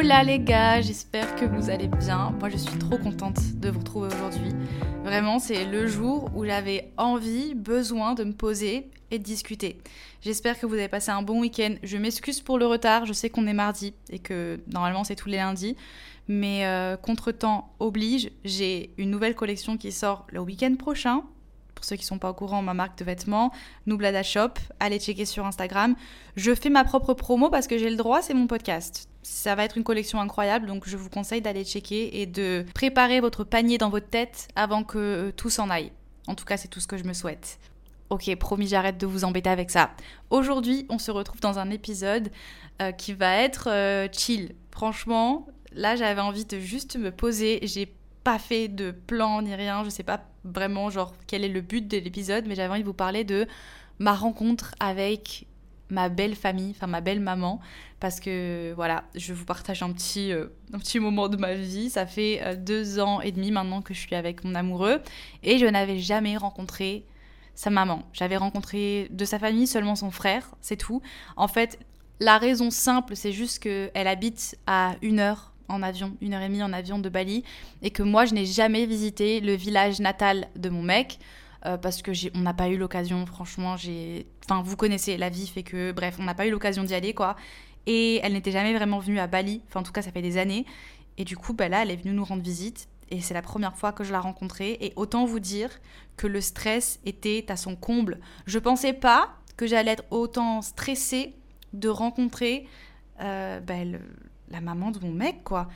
Hola les gars, j'espère que vous allez bien. Moi je suis trop contente de vous retrouver aujourd'hui. Vraiment, c'est le jour où j'avais envie, besoin de me poser et de discuter. J'espère que vous avez passé un bon week-end. Je m'excuse pour le retard, je sais qu'on est mardi et que normalement c'est tous les lundis. Mais euh, contre-temps oblige, j'ai une nouvelle collection qui sort le week-end prochain. Pour ceux qui sont pas au courant, ma marque de vêtements, Nublada Shop, allez checker sur Instagram. Je fais ma propre promo parce que j'ai le droit, c'est mon podcast. Ça va être une collection incroyable, donc je vous conseille d'aller checker et de préparer votre panier dans votre tête avant que euh, tout s'en aille. En tout cas, c'est tout ce que je me souhaite. Ok, promis, j'arrête de vous embêter avec ça. Aujourd'hui, on se retrouve dans un épisode euh, qui va être euh, chill. Franchement, là, j'avais envie de juste me poser. J'ai pas fait de plan ni rien. Je sais pas vraiment, genre, quel est le but de l'épisode, mais j'avais envie de vous parler de ma rencontre avec ma belle famille, enfin ma belle maman, parce que voilà, je vous partage un petit, euh, un petit moment de ma vie. Ça fait euh, deux ans et demi maintenant que je suis avec mon amoureux et je n'avais jamais rencontré sa maman. J'avais rencontré de sa famille seulement son frère, c'est tout. En fait, la raison simple, c'est juste qu'elle habite à une heure en avion, une heure et demie en avion de Bali, et que moi, je n'ai jamais visité le village natal de mon mec. Euh, parce que on n'a pas eu l'occasion, franchement, j'ai... Enfin, vous connaissez, la vie fait que... Bref, on n'a pas eu l'occasion d'y aller, quoi. Et elle n'était jamais vraiment venue à Bali, enfin, en tout cas, ça fait des années. Et du coup, bah, là, elle est venue nous rendre visite, et c'est la première fois que je la rencontrais. Et autant vous dire que le stress était à son comble. Je pensais pas que j'allais être autant stressée de rencontrer euh, bah, la maman de mon mec, quoi.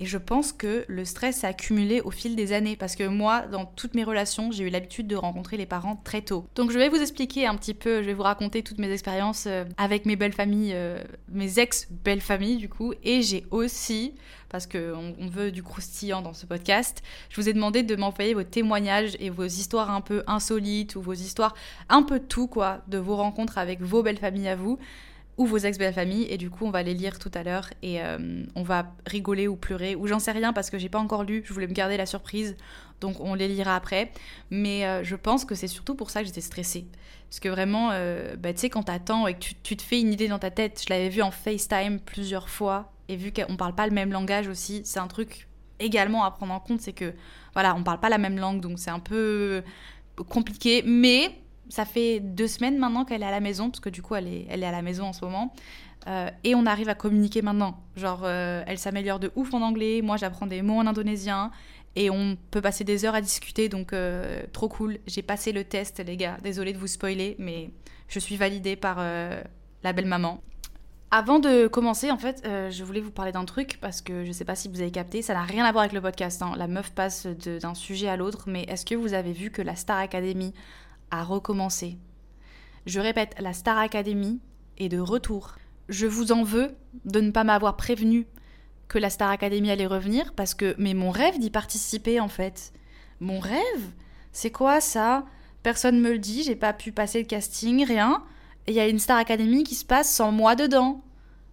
Et je pense que le stress s'est accumulé au fil des années parce que moi, dans toutes mes relations, j'ai eu l'habitude de rencontrer les parents très tôt. Donc je vais vous expliquer un petit peu, je vais vous raconter toutes mes expériences euh, avec mes belles familles, euh, mes ex-belles familles du coup. Et j'ai aussi, parce qu'on on veut du croustillant dans ce podcast, je vous ai demandé de m'envoyer vos témoignages et vos histoires un peu insolites ou vos histoires un peu tout quoi, de vos rencontres avec vos belles familles à vous ou vos ex-belles familles et du coup on va les lire tout à l'heure et euh, on va rigoler ou pleurer ou j'en sais rien parce que j'ai pas encore lu, je voulais me garder la surprise donc on les lira après. Mais euh, je pense que c'est surtout pour ça que j'étais stressée. Parce que vraiment euh, bah, tu sais quand t'attends et que tu, tu te fais une idée dans ta tête je l'avais vu en FaceTime plusieurs fois et vu qu'on parle pas le même langage aussi c'est un truc également à prendre en compte c'est que voilà on parle pas la même langue donc c'est un peu compliqué mais ça fait deux semaines maintenant qu'elle est à la maison, parce que du coup, elle est, elle est à la maison en ce moment. Euh, et on arrive à communiquer maintenant. Genre, euh, elle s'améliore de ouf en anglais, moi j'apprends des mots en indonésien, et on peut passer des heures à discuter, donc euh, trop cool. J'ai passé le test, les gars. Désolée de vous spoiler, mais je suis validée par la belle maman. Avant de commencer, en fait, je voulais vous parler d'un truc parce que je sais pas si vous avez capté, ça n'a rien à voir avec le podcast. hein. La meuf passe d'un sujet à l'autre, mais est-ce que vous avez vu que la Star Academy a recommencé Je répète, la Star Academy est de retour. Je vous en veux de ne pas m'avoir prévenu que la Star Academy allait revenir parce que, mais mon rêve d'y participer en fait. Mon rêve C'est quoi ça? Personne me le dit, j'ai pas pu passer le casting, rien. Il y a une Star Academy qui se passe sans moi dedans.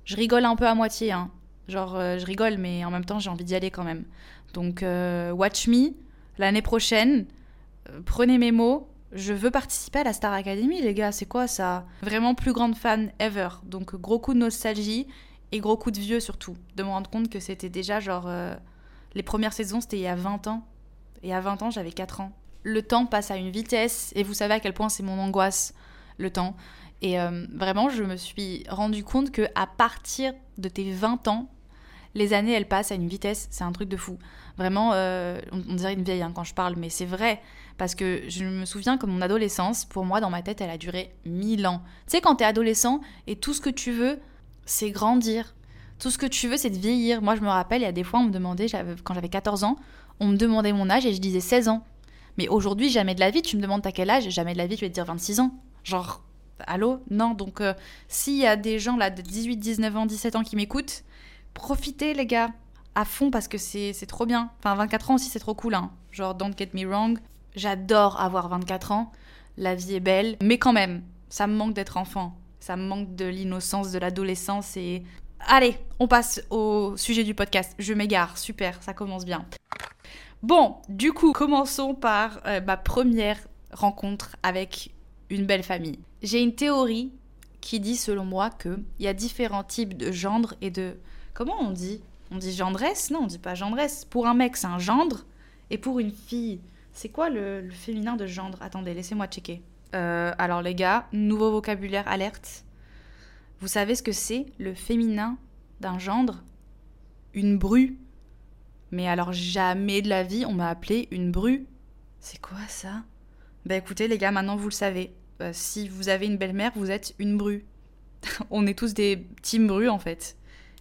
Je rigole un peu à moitié, hein. Genre, euh, je rigole, mais en même temps, j'ai envie d'y aller quand même. Donc, euh, watch me l'année prochaine. Euh, prenez mes mots. Je veux participer à la Star Academy, les gars. C'est quoi ça? Vraiment plus grande fan ever. Donc, gros coup de nostalgie et gros coup de vieux surtout. De me rendre compte que c'était déjà genre. euh, les premières saisons, c'était il y a 20 ans. Et à 20 ans, j'avais 4 ans. Le temps passe à une vitesse et vous savez à quel point c'est mon angoisse, le temps. Et euh, vraiment, je me suis rendu compte que à partir de tes 20 ans, les années, elles passent à une vitesse, c'est un truc de fou. Vraiment, euh, on, dirait une vieille hein, quand je parle, mais c'est vrai. Parce que je me souviens que mon adolescence, pour moi, dans ma tête, elle a duré 1000 ans. Tu sais, quand t'es adolescent et tout ce que tu veux, c'est grandir. Tout ce que tu veux, c'est de vieillir. Moi, je me rappelle, il y a des fois, on me demandait, quand j'avais 14 ans, on me demandait mon âge et je disais 16 ans. Mais aujourd'hui, jamais de la vie, tu me demandes à quel âge, jamais de la vie, tu vas te dire 26 ans. Genre, allô? Non, donc euh, s'il y a des gens là de 18, 19 ans, 17 ans qui m'écoutent, profitez les gars, à fond parce que c'est trop bien. Enfin, 24 ans aussi, c'est trop cool. Hein. Genre, don't get me wrong, j'adore avoir 24 ans, la vie est belle, mais quand même, ça me manque d'être enfant. Ça me manque de l'innocence, de l'adolescence et... Allez, on passe au sujet du podcast. Je m'égare, super, ça commence bien. Bon, du coup, commençons par euh, ma première rencontre avec une belle famille. J'ai une théorie qui dit, selon moi, qu'il y a différents types de gendres et de... Comment on dit? On dit gendresse? Non, on dit pas gendresse. Pour un mec, c'est un gendre. Et pour une fille, c'est quoi le, féminin de gendre? Attendez, laissez-moi checker. Euh, alors les gars, nouveau vocabulaire alerte. Vous savez ce que c'est le féminin d'un gendre? Une bru. Mais alors jamais de la vie on m'a appelé une bru. C'est quoi ça? Bah écoutez les gars, maintenant vous le savez. Euh, si vous avez une belle-mère, vous êtes une bru. on est tous des team bru en fait.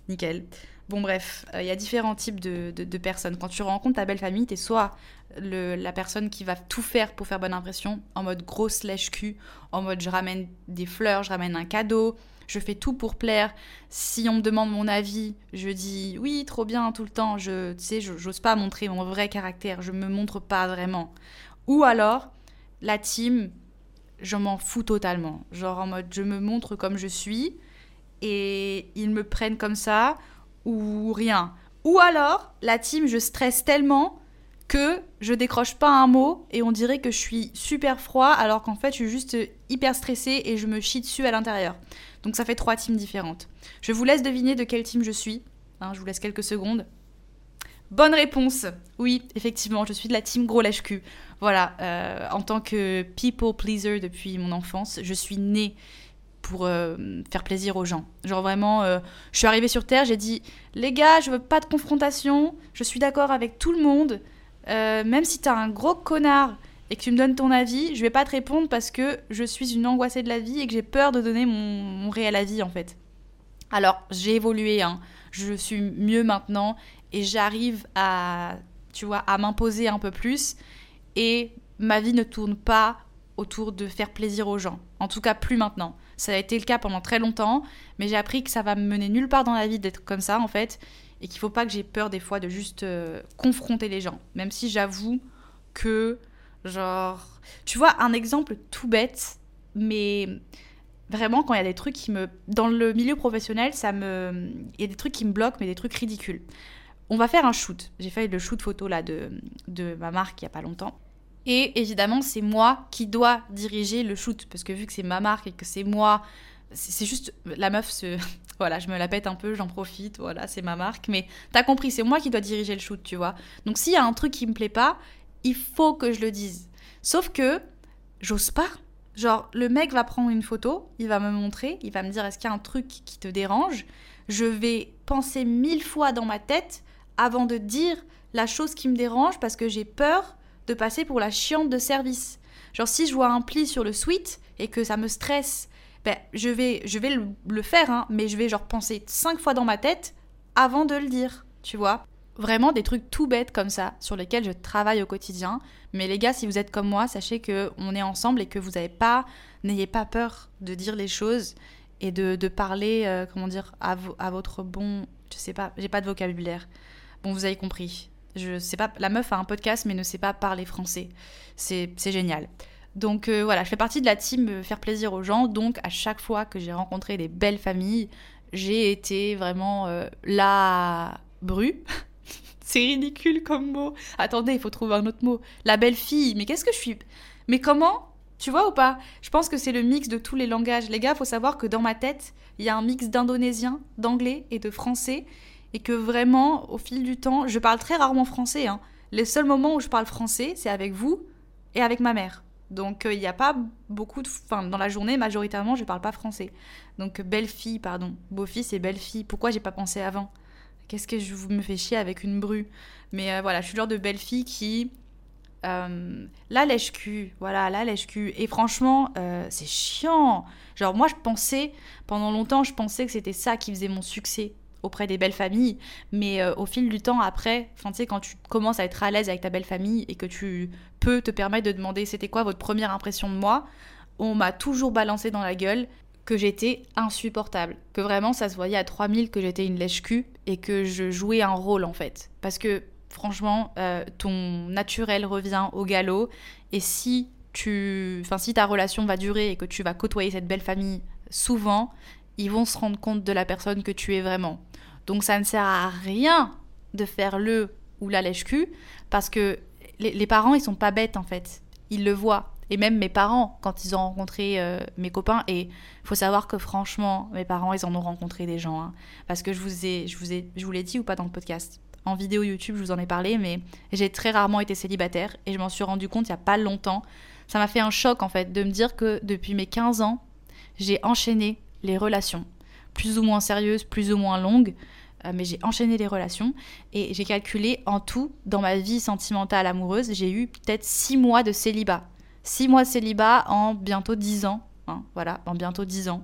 Nickel. Bon bref, euh, il y a différents types de, personnes. Quand tu rencontres ta belle famille, t'es soit la personne qui va tout faire pour faire bonne impression, en mode grosse lèche cul, en mode je ramène des fleurs, je ramène un cadeau, je fais tout pour plaire. Si on me demande mon avis, je dis oui, trop bien tout le temps. Je, tu sais, j'ose pas montrer mon vrai caractère, je me montre pas vraiment. Ou alors, la team, je m'en fous totalement. Genre en mode, je me montre comme je suis et ils me prennent comme ça ou rien. Ou alors, la team, je stresse tellement que je décroche pas un mot et on dirait que je suis super froid alors qu'en fait je suis juste hyper stressée et je me chie dessus à l'intérieur. Donc ça fait trois teams différentes. Je vous laisse deviner de quelle team je suis. Hein, je vous laisse quelques secondes. Bonne réponse. Oui, effectivement, je suis de la team gros lèche cul. Voilà, euh, en tant que people pleaser depuis mon enfance, je suis née pour euh, faire plaisir aux gens. Genre vraiment, euh, je suis arrivée sur Terre, j'ai dit, les gars, je veux pas de confrontation, je suis d'accord avec tout le monde, même si t'as un gros connard et que tu me donnes ton avis, je vais pas te répondre parce que je suis une angoissée de la vie et que j'ai peur de donner mon, réel avis en fait. Alors j'ai évolué, hein. je suis mieux maintenant et j'arrive à, tu vois, à m'imposer un peu plus et ma vie ne tourne pas autour de faire plaisir aux gens. En tout cas plus maintenant. Ça a été le cas pendant très longtemps, mais j'ai appris que ça va me mener nulle part dans la vie d'être comme ça en fait et qu'il faut pas que j'ai peur des fois de juste euh, confronter les gens. Même si j'avoue que Genre, tu vois, un exemple tout bête, mais vraiment, quand il y a des trucs qui me. Dans le milieu professionnel, ça me. Il y a des trucs qui me bloquent, mais des trucs ridicules. On va faire un shoot. J'ai fait le shoot photo là de, de ma marque il n'y a pas longtemps. Et évidemment, c'est moi qui dois diriger le shoot. Parce que vu que c'est ma marque et que c'est moi, c'est juste. La meuf se. Voilà, je me la pète un peu, j'en profite, voilà, c'est ma marque. Mais t'as compris, c'est moi qui dois diriger le shoot, tu vois. Donc s'il y a un truc qui me plaît pas, il faut que je le dise. Sauf que j'ose pas. Genre, le mec va prendre une photo, il va me montrer, il va me dire est-ce qu'il y a un truc qui te dérange? Je vais penser mille fois dans ma tête avant de dire la chose qui me dérange parce que j'ai peur de passer pour la chiante de service. Genre, si je vois un pli sur le suite et que ça me stresse, ben, je vais, je vais le, faire, hein, mais je vais genre penser cinq fois dans ma tête avant de le dire, tu vois Vraiment des trucs tout bêtes comme ça, sur lesquels je travaille au quotidien. Mais les gars, si vous êtes comme moi, sachez que on est ensemble et que vous n'avez pas, n'ayez pas peur de dire les choses et de, parler, euh, comment dire, à, à, votre bon, je sais pas, j'ai pas de vocabulaire. Bon, vous avez compris. Je sais pas, la meuf a un podcast mais ne sait pas parler français. C'est génial. Donc euh, voilà, je fais partie de la team euh, faire plaisir aux gens. Donc à chaque fois que j'ai rencontré des belles familles, j'ai été vraiment la bru C'est ridicule comme mot. Attendez, il faut trouver un autre mot. La belle fille. Mais qu'est-ce que je suis? Mais comment? Tu vois ou pas? Je pense que c'est le mix de tous les langages. Les gars, faut savoir que dans ma tête, il y a un mix d'indonésien, d'anglais et de français. Et que vraiment, au fil du temps, je parle très rarement français. Hein. Les seuls moments où je parle français, c'est avec vous et avec ma mère. Donc euh, il n'y a pas beaucoup de... Enfin, dans la journée, majoritairement, je parle pas français. Donc belle fille, pardon. Beau-fils et belle fille. Pourquoi j'ai pas pensé avant? Qu'est-ce que je me fais chier avec une bru? Mais euh, voilà, je suis le genre de belle fille qui. Euh, la lèche-cul, voilà, la lèche-cul. Et franchement, euh, c'est chiant. Genre, moi, je pensais, pendant longtemps, je pensais que c'était ça qui faisait mon succès. Auprès des belles familles, mais euh, au fil du temps, après, tu sais, quand tu commences à être à l'aise avec ta belle famille et que tu peux te permettre de demander c'était quoi votre première impression de moi, on m'a toujours balancé dans la gueule que j'étais insupportable, que vraiment ça se voyait à 3000 que j'étais une lèche-cul et que je jouais un rôle en fait. Parce que franchement, euh, ton naturel revient au galop et si tu, enfin si ta relation va durer et que tu vas côtoyer cette belle famille souvent, ils vont se rendre compte de la personne que tu es vraiment. Donc ça ne sert à rien de faire le ou la lèche-cul parce que les, parents ils sont pas bêtes en fait, ils le voient. Et même mes parents, quand ils ont rencontré euh, mes copains, et faut savoir que franchement, mes parents, ils en ont rencontré des gens. Hein. parce que je vous ai, je vous ai, je vous l'ai dit ou pas dans le podcast en vidéo YouTube, je vous en ai parlé, mais j'ai très rarement été célibataire et je m'en suis rendu compte il n'y a pas longtemps. Ça m'a fait un choc en fait de me dire que depuis mes 15 ans, j'ai enchaîné les relations, plus ou moins sérieuses, plus ou moins longues, euh, mais j'ai enchaîné les relations et j'ai calculé en tout, dans ma vie sentimentale amoureuse, j'ai eu peut-être 6 mois de célibat. 6 mois de célibat en bientôt 10 ans. Hein, voilà, en bientôt 10 ans.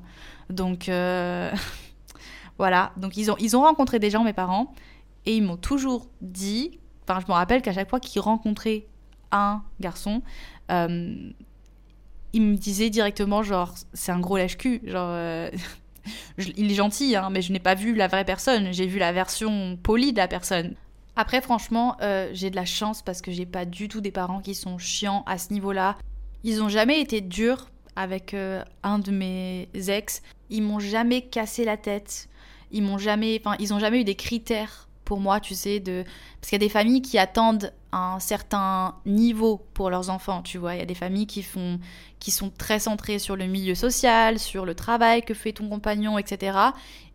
Donc euh, voilà, donc ils ont, ils ont rencontré des gens, mes parents, et ils m'ont toujours dit, enfin je me rappelle qu'à chaque fois qu'ils rencontraient un garçon, euh, ils me disaient directement genre c'est un gros lèche-cul, genre euh, il est gentil hein, mais je n'ai pas vu la vraie personne, j'ai vu la version polie de la personne. Après franchement euh, j'ai de la chance parce que j'ai pas du tout des parents qui sont chiants à ce niveau-là. Ils ont jamais été durs avec un de mes ex, ils m'ont jamais cassé la tête, ils m'ont jamais, enfin ils ont jamais eu des critères pour moi, tu sais, de... parce qu'il y a des familles qui attendent un certain niveau pour leurs enfants, tu vois. Il y a des familles qui font, qui sont très centrées sur le milieu social, sur le travail que fait ton compagnon, etc.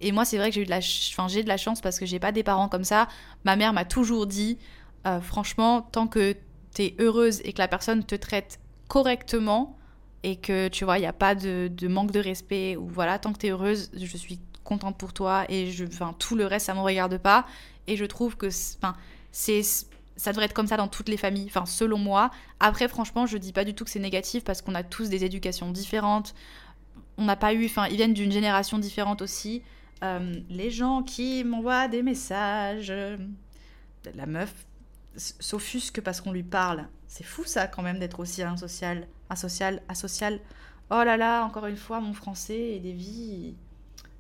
Et moi, c'est vrai que j'ai eu de la, enfin, j'ai de la chance parce que j'ai pas des parents comme ça. Ma mère m'a toujours dit, euh, franchement, tant que tu es heureuse et que la personne te traite correctement et que tu vois, il n'y a pas de, de, manque de respect ou voilà, tant que tu es heureuse, je suis contente pour toi et je, enfin, tout le reste, ça me regarde pas. Et je trouve que c'est ça devrait être comme ça dans toutes les familles, enfin selon moi. Après, franchement, je dis pas du tout que c'est négatif parce qu'on a tous des éducations différentes. On n'a pas eu, enfin, ils viennent d'une génération différente aussi. Euh, les gens qui m'envoient des messages, la meuf s'offusque parce qu'on lui parle. C'est fou ça quand même d'être aussi insocial, asocial, asocial. Oh là là, encore une fois, mon français et des vies.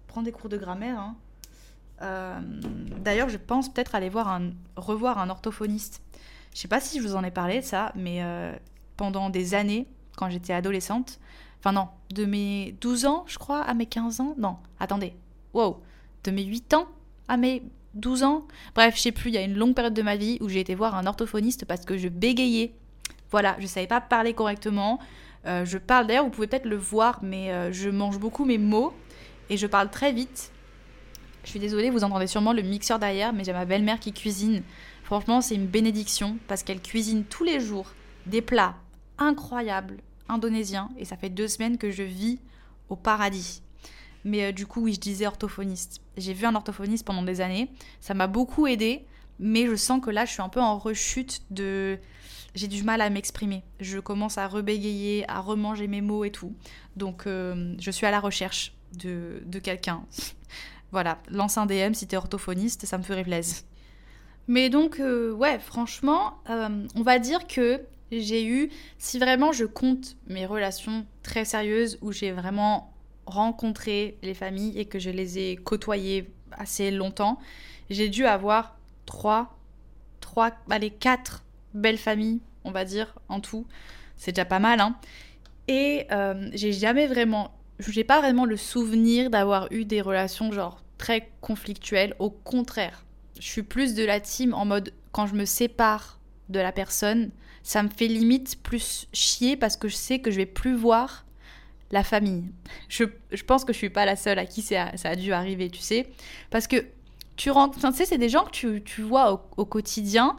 Prends des cours de grammaire, hein. Euh, d'ailleurs, je pense peut-être aller voir un, revoir un orthophoniste. Je sais pas si je vous en ai parlé de ça, mais euh, pendant des années, quand j'étais adolescente, enfin non, de mes 12 ans, je crois, à mes 15 ans, non, attendez, wow, de mes 8 ans à mes 12 ans, bref, je sais plus, il y a une longue période de ma vie où j'ai été voir un orthophoniste parce que je bégayais. Voilà, je savais pas parler correctement. Euh, je parle, d'ailleurs, vous pouvez peut-être le voir, mais je mange beaucoup mes mots et je parle très vite. Je suis désolée, vous entendez sûrement le mixeur derrière, mais j'ai ma belle-mère qui cuisine. Franchement, c'est une bénédiction parce qu'elle cuisine tous les jours des plats incroyables indonésiens et ça fait deux semaines que je vis au paradis. Mais euh, du coup, oui, je disais orthophoniste. J'ai vu un orthophoniste pendant des années. Ça m'a beaucoup aidé, mais je sens que là, je suis un peu en rechute de. J'ai du mal à m'exprimer. Je commence à rebégayer, à remanger mes mots et tout. Donc, euh, je suis à la recherche de, de quelqu'un. Voilà, lance un DM si t'es orthophoniste, ça me ferait plaisir. Mais donc, euh, ouais, franchement, euh, on va dire que j'ai eu, si vraiment je compte mes relations très sérieuses où j'ai vraiment rencontré les familles et que je les ai côtoyées assez longtemps, j'ai dû avoir trois, trois, allez, quatre belles familles, on va dire, en tout. C'est déjà pas mal, hein. Et euh, j'ai jamais vraiment j'ai pas vraiment le souvenir d'avoir eu des relations genre très conflictuelles. Au contraire, je suis plus de la team en mode quand je me sépare de la personne, ça me fait limite plus chier parce que je sais que je vais plus voir la famille. Je, pense que je suis pas la seule à qui ça, a dû arriver, tu sais. Parce que tu rencontres, tu sais, c'est des gens que tu, vois au, quotidien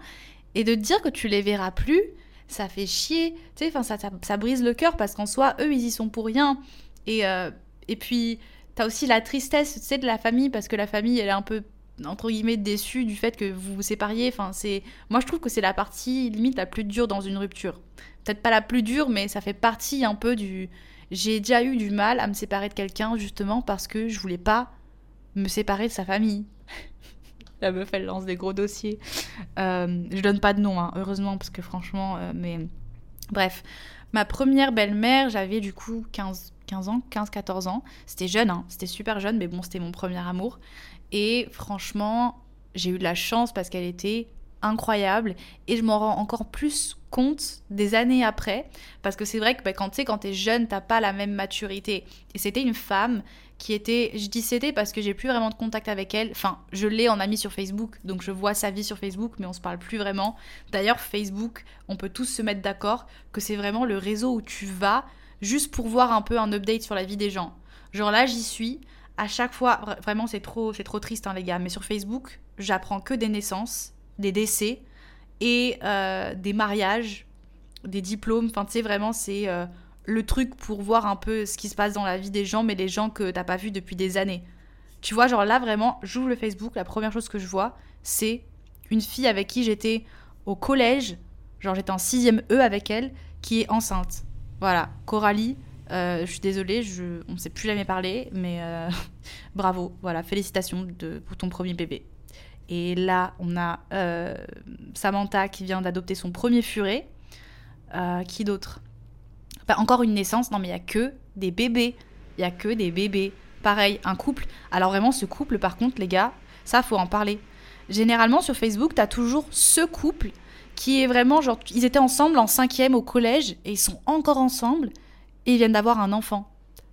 et de te dire que tu les verras plus, ça fait chier. Tu sais, ça, ça, ça brise le cœur parce qu'en soi, eux, ils y sont pour rien. Et, euh, et puis, t'as aussi la tristesse, tu sais, de la famille, parce que la famille, elle est un peu entre guillemets déçue du fait que vous vous sépariez. Enfin, moi je trouve que c'est la partie limite la plus dure dans une rupture. Peut-être pas la plus dure, mais ça fait partie un peu du. J'ai déjà eu du mal à me séparer de quelqu'un justement parce que je voulais pas me séparer de sa famille. La meuf, elle lance des gros dossiers. Euh, je donne pas de nom, hein, heureusement, parce que franchement, euh, mais. Bref. Ma première belle-mère, j'avais du coup 15, 15 ans, 15-14 ans. C'était jeune, hein, c'était super jeune, mais bon, c'était mon premier amour. Et franchement, j'ai eu de la chance parce qu'elle était incroyable et je m'en rends encore plus compte des années après parce que c'est vrai que bah, quand tu sais quand t'es jeune t'as pas la même maturité et c'était une femme qui était je dis c'était parce que j'ai plus vraiment de contact avec elle. Enfin je l'ai en amie sur Facebook donc je vois sa vie sur Facebook mais on se parle plus vraiment. D'ailleurs Facebook on peut tous se mettre d'accord que c'est vraiment le réseau où tu vas juste pour voir un peu un update sur la vie des gens. Genre là j'y suis. À chaque fois vraiment c'est trop c'est trop triste hein, les gars. Mais sur Facebook j'apprends que des naissances des décès et euh, des mariages, des diplômes. Enfin, tu sais, vraiment, c'est euh, le truc pour voir un peu ce qui se passe dans la vie des gens, mais des gens que t'as pas vus depuis des années. Tu vois, genre là, vraiment, j'ouvre le Facebook, la première chose que je vois, c'est une fille avec qui j'étais au collège, genre j'étais en 6ème E avec elle, qui est enceinte. Voilà, Coralie, euh, je suis désolée, je, on ne s'est plus jamais parlé, mais bravo, voilà, félicitations de, pour ton premier bébé. Et là, on a euh, Samantha qui vient d'adopter son premier furet. Euh, qui d'autre? Encore une naissance, non mais il n'y a que des bébés. Il n'y a que des bébés. Pareil, un couple. Alors vraiment, ce couple, par contre, les gars, ça, faut en parler. Généralement, sur Facebook, tu as toujours ce couple qui est vraiment genre... Ils étaient ensemble en cinquième au collège et ils sont encore ensemble et ils viennent d'avoir un enfant.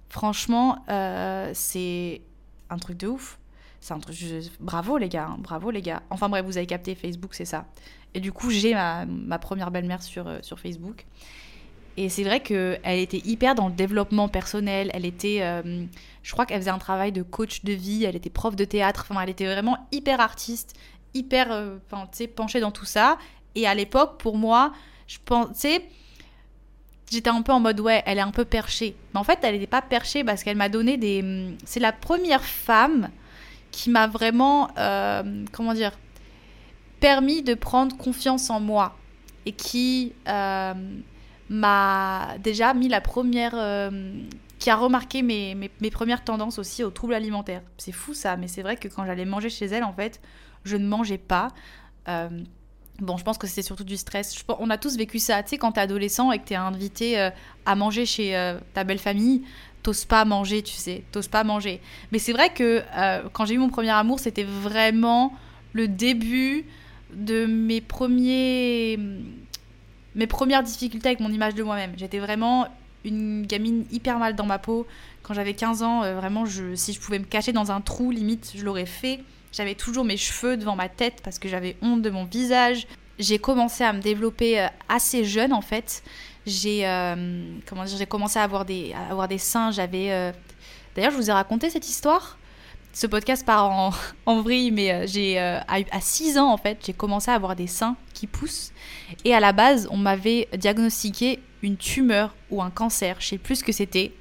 Franchement, euh, c'est un truc de ouf. C'est un truc. Bravo les gars, hein, bravo les gars. Enfin bref, vous avez capté Facebook, c'est ça. Et du coup, j'ai ma, première belle-mère sur, euh, sur Facebook. Et c'est vrai qu'elle était hyper dans le développement personnel. Elle était, euh, je crois qu'elle faisait un travail de coach de vie. Elle était prof de théâtre. Enfin, elle était vraiment hyper artiste, hyper, euh, penchée dans tout ça. Et à l'époque, pour moi, je pensais, j'étais un peu en mode ouais, elle est un peu perchée. Mais en fait, elle n'était pas perchée parce qu'elle m'a donné des. C'est la première femme qui m'a vraiment, euh, comment dire, permis de prendre confiance en moi et qui euh, m'a déjà mis la première, euh, qui a remarqué mes, mes, premières tendances aussi aux troubles alimentaires. C'est fou ça, mais c'est vrai que quand j'allais manger chez elle, en fait, je ne mangeais pas. Bon, je pense que c'était surtout du stress. on a tous vécu ça. Tu sais, quand t'es adolescent et que t'es invité à manger chez ta belle famille, t'oses pas manger, tu sais, t'oses pas manger. Mais c'est vrai que euh, quand j'ai eu mon premier amour, c'était vraiment le début de mes premiers mes premières difficultés avec mon image de moi-même. J'étais vraiment une gamine hyper mal dans ma peau. Quand j'avais 15 ans, euh, vraiment, si je pouvais me cacher dans un trou, limite, je l'aurais fait. J'avais toujours mes cheveux devant ma tête parce que j'avais honte de mon visage. J'ai commencé à me développer euh, assez jeune, en fait j'ai euh, j'ai commencé à avoir des, à avoir des seins. J'avais d'ailleurs, je vous ai raconté cette histoire. Ce podcast part en, en vrille, mais euh, j'ai à, 6 ans en fait, j'ai commencé à avoir des seins qui poussent. Et à la base, on m'avait diagnostiqué une tumeur ou un cancer. Je sais plus ce que c'était.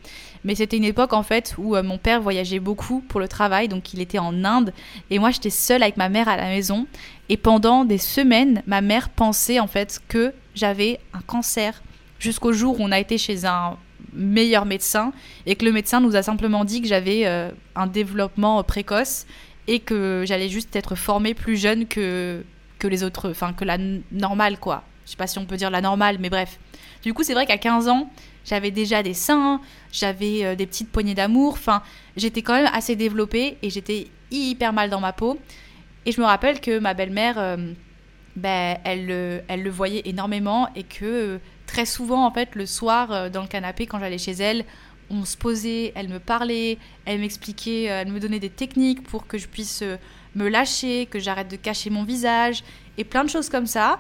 Mais c'était une époque en fait où mon père voyageait beaucoup pour le travail, donc il était en Inde et moi j'étais seule avec ma mère à la maison. Et pendant des semaines, ma mère pensait en fait que j'avais un cancer jusqu'au jour où on a été chez un meilleur médecin et que le médecin nous a simplement dit que j'avais euh, un développement précoce et que j'allais juste être formée plus jeune que, que les autres, enfin que la normale quoi. Je sais pas si on peut dire la normale, mais bref. Du coup, c'est vrai qu'à 15 ans, j'avais déjà des seins, j'avais euh, des petites poignées d'amour, enfin, j'étais quand même assez développée et j'étais hyper mal dans ma peau. Et je me rappelle que ma belle-mère, euh, ben, elle, elle le voyait énormément et que très souvent, en fait, le soir, euh, dans le canapé, quand j'allais chez elle, on se posait, elle me parlait, elle m'expliquait, euh, elle me donnait des techniques pour que je puisse euh, me lâcher, que j'arrête de cacher mon visage, et plein de choses comme ça.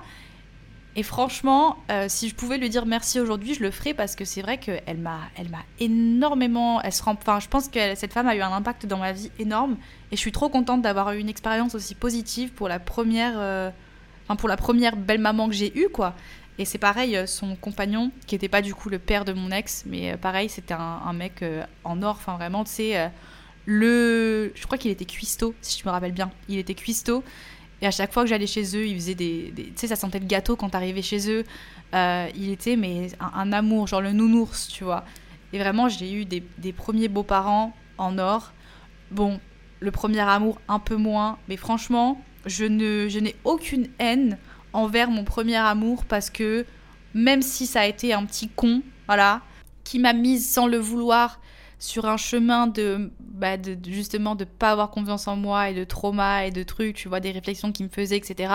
Et franchement, si je pouvais lui dire merci aujourd'hui, je le ferais parce que c'est vrai qu'elle m'a, elle m'a énormément, elle se rend, enfin, je pense que cette femme a eu un impact dans ma vie énorme, et je suis trop contente d'avoir eu une expérience aussi positive pour la première, enfin pour la première belle maman que j'ai eue, quoi. Et c'est pareil, euh, son compagnon, qui n'était pas du coup le père de mon ex, mais euh, pareil, c'était un, mec euh, en or, enfin vraiment, tu sais, le... Je crois qu'il était cuistot, si je me rappelle bien. Il était cuistot, et à chaque fois que j'allais chez eux, il faisait des... Tu sais, ça sentait le gâteau quand t'arrivais chez eux. il était, mais un, amour, genre le nounours, tu vois. Et vraiment, j'ai eu des, premiers beaux-parents en or. Bon, le premier amour un peu moins. Mais franchement, je ne, je n'ai aucune haine envers mon premier amour parce que même si ça a été un petit con, voilà, qui m'a mise sans le vouloir sur un chemin de, bah de, justement de pas avoir confiance en moi et de trauma et de trucs, tu vois, des réflexions qui me faisaient, etc.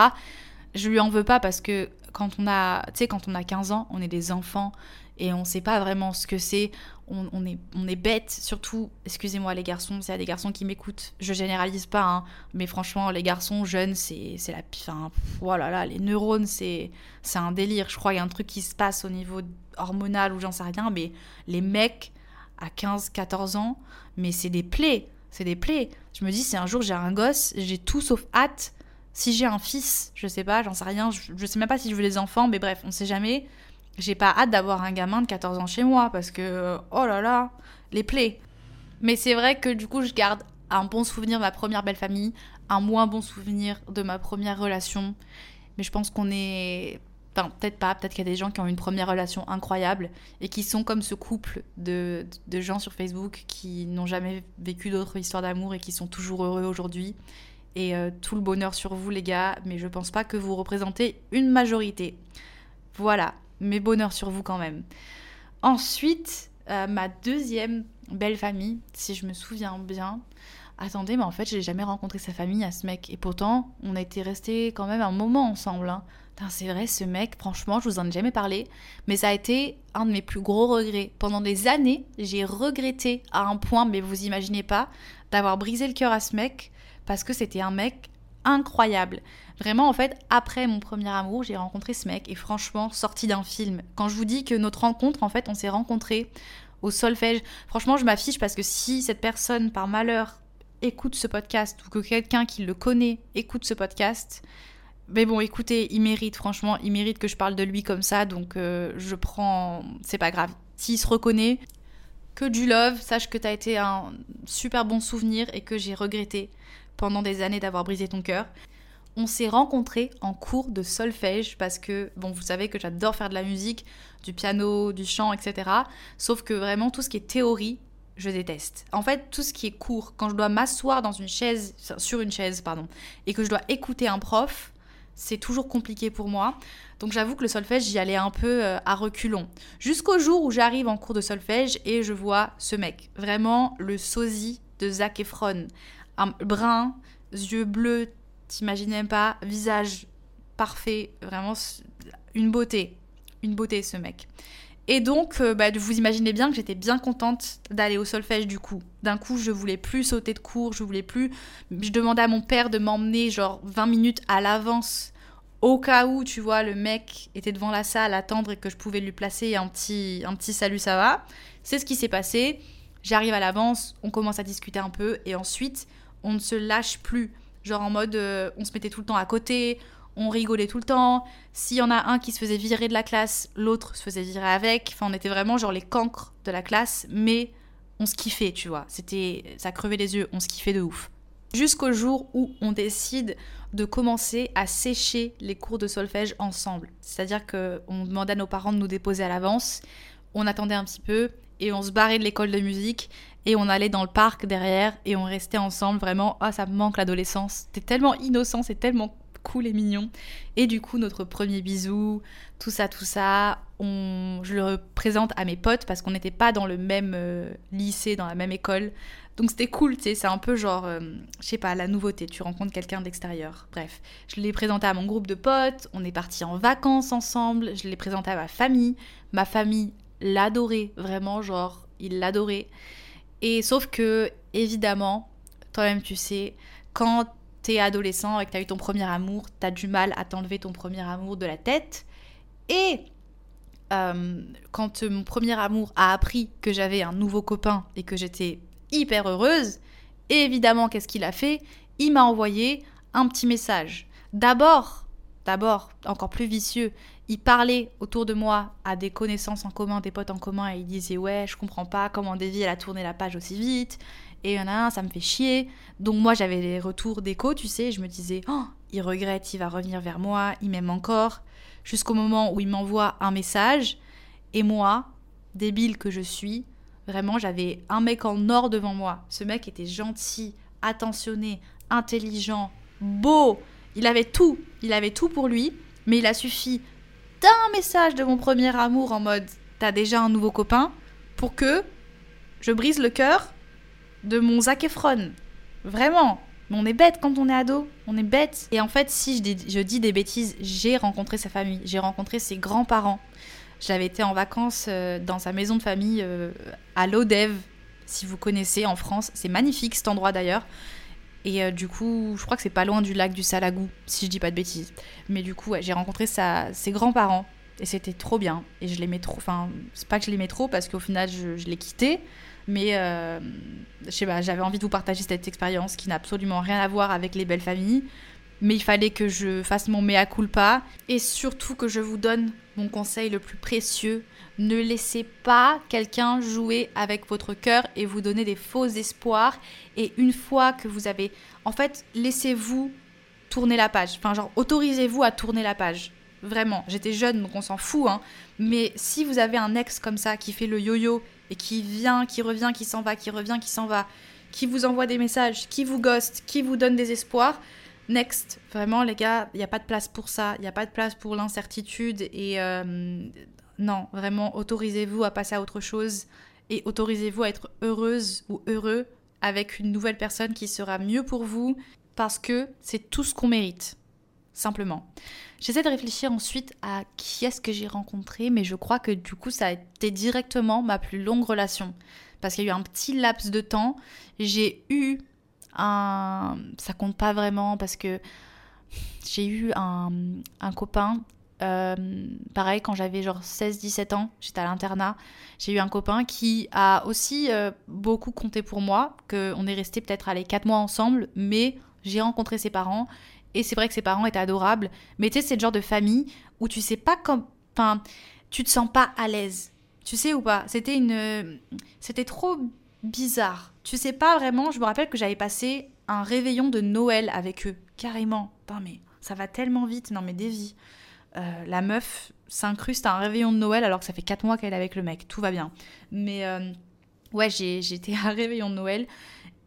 Je lui en veux pas parce que quand on a, tu sais, quand on a 15 ans, on est des enfants et on sait pas vraiment ce que c'est. On, est, on est bête, surtout, excusez-moi les garçons, s'il y a des garçons qui m'écoutent, je généralise pas, hein, mais franchement, les garçons jeunes, c'est la. Enfin, voilà, là, les neurones, c'est un délire. Je crois qu'il y a un truc qui se passe au niveau hormonal ou j'en sais rien, mais les mecs à 15, 14 ans, mais c'est des plaies, c'est des plaies. Je me dis, si un jour j'ai un gosse, j'ai tout sauf hâte. Si j'ai un fils, je sais pas, j'en sais rien, je, je sais même pas si je veux des enfants, mais bref, on sait jamais j'ai pas hâte d'avoir un gamin de 14 ans chez moi parce que, oh là là, les plaies. Mais c'est vrai que du coup, je garde un bon souvenir de ma première belle famille, un moins bon souvenir de ma première relation. Mais je pense qu'on est. Enfin, peut-être pas, peut-être qu'il y a des gens qui ont une première relation incroyable et qui sont comme ce couple de, de gens sur Facebook qui n'ont jamais vécu d'autres histoires d'amour et qui sont toujours heureux aujourd'hui. Et euh, tout le bonheur sur vous, les gars, mais je pense pas que vous représentez une majorité. Voilà, mais bonheur sur vous quand même. Ensuite, euh, ma deuxième belle famille, si je me souviens bien. Attendez, mais en fait, j'ai jamais rencontré sa famille à ce mec. Et pourtant, on a été restés quand même un moment ensemble. Hein. C'est vrai, ce mec, franchement, je vous en ai jamais parlé, mais ça a été un de mes plus gros regrets. Pendant des années, j'ai regretté à un point, mais vous imaginez pas, d'avoir brisé le cœur à ce mec, parce que c'était un mec incroyable. Vraiment, en fait, après mon premier amour, j'ai rencontré ce mec et franchement, sorti d'un film. Quand je vous dis que notre rencontre, en fait, on s'est rencontrés au solfège, franchement, je m'affiche parce que si cette personne, par malheur, écoute ce podcast ou que quelqu'un qui le connaît écoute ce podcast, mais bon, écoutez, il mérite, franchement, il mérite que je parle de lui comme ça, donc euh, je prends. C'est pas grave. S'il se reconnaît, que du love, sache que t'as été un super bon souvenir et que j'ai regretté pendant des années d'avoir brisé ton cœur. On s'est rencontrés en cours de solfège parce que, bon, vous savez que j'adore faire de la musique, du piano, du chant, etc. Sauf que vraiment, tout ce qui est théorie, je déteste. En fait, tout ce qui est cours, quand je dois m'asseoir dans une chaise, sur une chaise, pardon, et que je dois écouter un prof, c'est toujours compliqué pour moi. Donc j'avoue que le solfège, j'y allais un peu euh, à reculons. Jusqu'au jour où j'arrive en cours de solfège et je vois ce mec. Vraiment le sosie de Zac Efron brun, yeux bleus, t'imagines même pas, visage parfait, vraiment une beauté, une beauté ce mec. Et donc, euh, bah, vous imaginez bien que j'étais bien contente d'aller au solfège du coup. D'un coup, je voulais plus sauter de cours, je voulais plus. Je demandais à mon père de m'emmener genre 20 minutes à l'avance au cas où, tu vois, le mec était devant la salle à attendre et que je pouvais lui placer un petit, un petit salut, ça va. C'est ce qui s'est passé. J'arrive à l'avance, on commence à discuter un peu et ensuite, on ne se lâche plus. Genre en mode, euh, on se mettait tout le temps à côté, on rigolait tout le temps. S'il y en a un qui se faisait virer de la classe, l'autre se faisait virer avec. Enfin, on était vraiment genre les cancres de la classe, mais on se kiffait, tu vois. C'était, ça crevait les yeux, on se kiffait de ouf. Jusqu'au jour où on décide de commencer à sécher les cours de solfège ensemble. C'est-à-dire qu'on demandait à nos parents de nous déposer à l'avance, on attendait un petit peu et on se barrait de l'école de musique et on allait dans le parc derrière et on restait ensemble vraiment ah ça me manque l'adolescence. C'était tellement innocent c'est tellement cool et mignon. Et du coup notre premier bisou tout ça tout ça on je le présente à mes potes parce qu'on n'était pas dans le même euh, lycée dans la même école. Donc c'était cool tu sais c'est un peu genre euh, je sais pas la nouveauté tu rencontres quelqu'un d'extérieur. Bref je l'ai présenté à mon groupe de potes on est parti en vacances ensemble je l'ai présenté à ma famille. Ma famille l'adorait vraiment genre il l'adorait et sauf que, évidemment, toi-même tu sais, quand t'es adolescent et que t'as eu ton premier amour, t'as du mal à t'enlever ton premier amour de la tête. Et euh, quand mon premier amour a appris que j'avais un nouveau copain et que j'étais hyper heureuse, évidemment, qu'est-ce qu'il a fait? Il m'a envoyé un petit message. D'abord, d'abord, encore plus vicieux, il parlait autour de moi à des connaissances en commun, des potes en commun, et il disait ouais, je comprends pas comment Davy a tourné la page aussi vite, et il y en a un, ça me fait chier. Donc moi j'avais les retours d'écho, tu sais, je me disais oh, il regrette, il va revenir vers moi, il m'aime encore, jusqu'au moment où il m'envoie un message, et moi, débile que je suis, vraiment j'avais un mec en or devant moi. Ce mec était gentil, attentionné, intelligent, beau. Il avait tout. Il avait tout pour lui. Mais il a suffi d'un message de mon premier amour en mode T'as déjà un nouveau copain pour que je brise le cœur de mon Zac Efron. Vraiment. Mais on est bête quand on est ado. On est bête. Et en fait, si je dis, je dis des bêtises, j'ai rencontré sa famille. J'ai rencontré ses grands-parents. J'avais été en vacances euh, dans sa maison de famille euh, à Lodève, si vous connaissez en France. C'est magnifique cet endroit d'ailleurs. Et euh, du coup, je crois que c'est pas loin du lac du Salagou, si je dis pas de bêtises. Mais du coup, j'ai rencontré ses grands-parents. Et c'était trop bien. Et je l'aimais trop. Enfin, c'est pas que je l'aimais trop parce qu'au final, je, je l'ai quitté. Mais je sais pas, j'avais envie de vous partager cette expérience qui n'a absolument rien à voir avec les belles familles mais il fallait que je fasse mon mea culpa et surtout que je vous donne mon conseil le plus précieux. Ne laissez pas quelqu'un jouer avec votre cœur et vous donner des faux espoirs. Et une fois que vous avez... En fait, laissez-vous tourner la page. Enfin, genre, autorisez-vous à tourner la page. Vraiment, j'étais jeune, donc on s'en fout. Hein. Mais si vous avez un ex comme ça qui fait le yo-yo et qui vient, qui revient, qui s'en va, qui revient, qui s'en va, qui vous envoie des messages, qui vous ghost, qui vous donne des espoirs, Next, vraiment les gars, il n'y a pas de place pour ça, il n'y a pas de place pour l'incertitude et euh, non, vraiment autorisez-vous à passer à autre chose et autorisez-vous à être heureuse ou heureux avec une nouvelle personne qui sera mieux pour vous parce que c'est tout ce qu'on mérite, simplement. J'essaie de réfléchir ensuite à qui est-ce que j'ai rencontré, mais je crois que du coup ça a été directement ma plus longue relation parce qu'il y a eu un petit laps de temps. J'ai eu un... Ça compte pas vraiment parce que j'ai eu un, un copain, pareil, quand j'avais genre 16-17 ans, j'étais à l'internat, j'ai eu un copain qui a aussi euh, beaucoup compté pour moi, qu'on est resté peut-être aller 4 mois ensemble, mais j'ai rencontré ses parents et c'est vrai que ses parents étaient adorables, mais tu sais, c'est le genre de famille où tu sais pas comme. Enfin, tu te sens pas à l'aise. Tu sais ou pas? C'était une. C'était trop bizarre. Tu sais pas vraiment, je me rappelle que j'avais passé un réveillon de Noël avec eux, carrément. Putain, mais ça va tellement vite, non mais des vies. Euh, la meuf s'incruste à un réveillon de Noël alors que ça fait 4 mois qu'elle est avec le mec, tout va bien. Mais euh, ouais, j'étais à un réveillon de Noël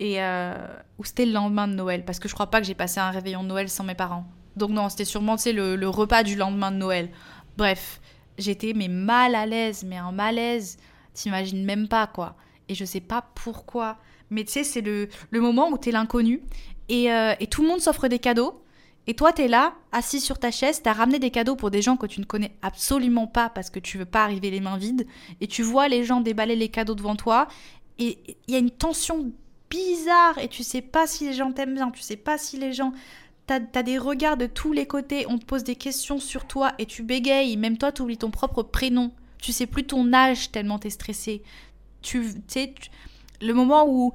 et euh, ou c'était le lendemain de Noël parce que je crois pas que j'ai passé un réveillon de Noël sans mes parents. Donc non, c'était sûrement le, le repas du lendemain de Noël. Bref, j'étais mais mal à l'aise, mais un malaise, t'imagines même pas quoi et je sais pas pourquoi. Mais tu sais, c'est le, le, moment où tu es l'inconnu et, euh, et, tout le monde s'offre des cadeaux. Et toi, tu es là, assis sur ta chaise, tu as ramené des cadeaux pour des gens que tu ne connais absolument pas parce que tu veux pas arriver les mains vides. Et tu vois les gens déballer les cadeaux devant toi. Et il y a une tension bizarre et tu sais pas si les gens t'aiment bien, tu sais pas si les gens T'as as des regards de tous les côtés, on te pose des questions sur toi et tu bégayes, même toi tu oublies ton propre prénom, tu sais plus ton âge tellement t'es stressé tu sais, le moment où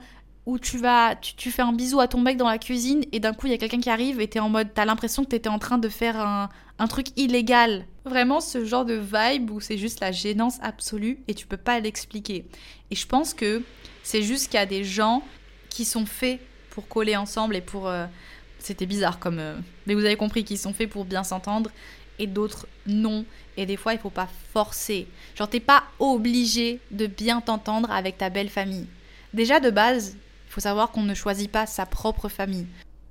où tu vas, tu, fais un bisou à ton mec dans la cuisine et d'un coup il y a quelqu'un qui arrive et t'es en mode, t'as l'impression que t'étais en train de faire un, un, truc illégal. Vraiment ce genre de vibe où c'est juste la gênance absolue et tu peux pas l'expliquer. Et je pense que c'est juste qu'il y a des gens qui sont faits pour coller ensemble et pour... Euh, c'était bizarre comme... Euh, mais vous avez compris qu'ils sont faits pour bien s'entendre et d'autres non. Et des fois, il faut pas forcer. Genre, t'es pas obligé de bien t'entendre avec ta belle famille. Déjà, de base, faut savoir qu'on ne choisit pas sa propre famille.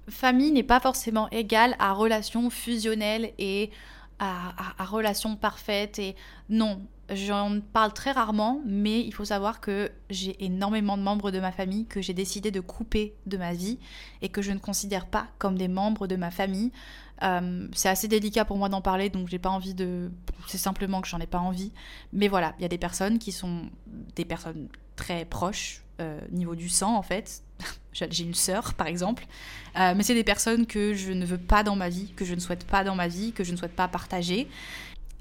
Famille n'est pas forcément égale à relation fusionnelle et à, à, à relation parfaite. Et non, j'en parle très rarement, mais il faut savoir que j'ai énormément de membres de ma famille que j'ai décidé de couper de ma vie et que je ne considère pas comme des membres de ma famille. Euh, c'est assez délicat pour moi d'en parler, donc j'ai pas envie de. C'est simplement que j'en ai pas envie. Mais voilà, il y a des personnes qui sont des personnes très proches, euh, niveau du sang en fait. j'ai une sœur par exemple. Euh, mais c'est des personnes que je ne veux pas dans ma vie, que je ne souhaite pas dans ma vie, que je ne souhaite pas partager.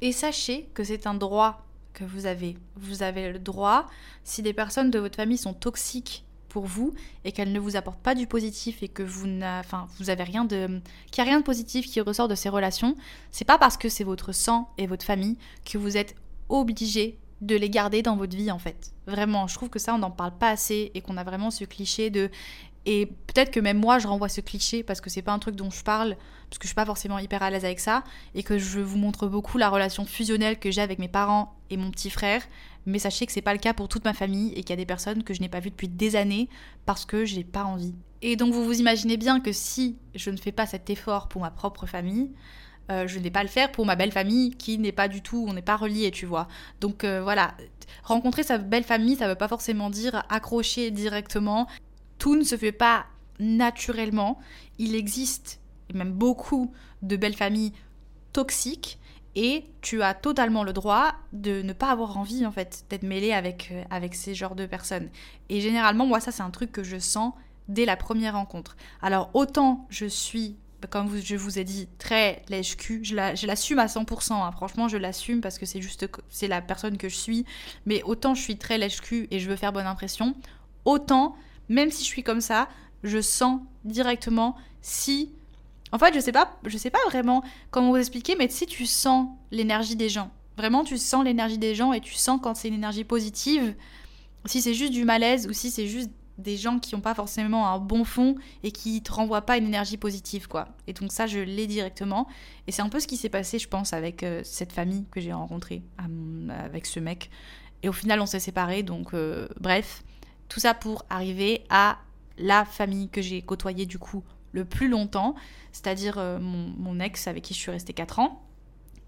Et sachez que c'est un droit que vous avez. Vous avez le droit, si des personnes de votre famille sont toxiques pour vous et qu'elle ne vous apporte pas du positif et que vous enfin vous avez rien de qu'il n'y a rien de positif qui ressort de ces relations, c'est pas parce que c'est votre sang et votre famille que vous êtes obligé de les garder dans votre vie en fait. Vraiment, je trouve que ça on n'en parle pas assez et qu'on a vraiment ce cliché de et peut-être que même moi je renvoie ce cliché parce que c'est pas un truc dont je parle parce que je suis pas forcément hyper à l'aise avec ça et que je vous montre beaucoup la relation fusionnelle que j'ai avec mes parents et mon petit frère mais sachez que c'est pas le cas pour toute ma famille et qu'il y a des personnes que je n'ai pas vues depuis des années parce que j'ai pas envie. Et donc vous vous imaginez bien que si je ne fais pas cet effort pour ma propre famille, euh, je ne vais pas le faire pour ma belle famille qui n'est pas du tout, on n'est pas relié, tu vois. Donc euh, voilà, rencontrer sa belle famille, ça ne veut pas forcément dire accrocher directement. Tout ne se fait pas naturellement. Il existe, et même beaucoup, de belles familles toxiques. Et tu as totalement le droit de ne pas avoir envie, en fait, d'être mêlé avec, euh, avec ces genres de personnes. Et généralement, moi, ça, c'est un truc que je sens dès la première rencontre. Alors, autant je suis comme je vous ai dit, très lèche-cul. Je l'assume à 100%. Hein. Franchement, je l'assume parce que c'est juste c'est la personne que je suis. Mais autant je suis très lèche-cul et je veux faire bonne impression, autant, même si je suis comme ça, je sens directement si. En fait, je sais pas, je sais pas vraiment comment vous expliquer, mais si tu sens l'énergie des gens, vraiment, tu sens l'énergie des gens et tu sens quand c'est une énergie positive, si c'est juste du malaise ou si c'est juste des gens qui n'ont pas forcément un bon fond et qui te renvoient pas une énergie positive, quoi. Et donc ça, je l'ai directement. Et c'est un peu ce qui s'est passé, je pense, avec euh, cette famille que j'ai rencontrée, avec ce mec. Et au final, on s'est séparés, donc euh, bref, tout ça pour arriver à la famille que j'ai côtoyée du coup le plus longtemps, c'est-à-dire euh, mon, mon, ex avec qui je suis restée 4 ans.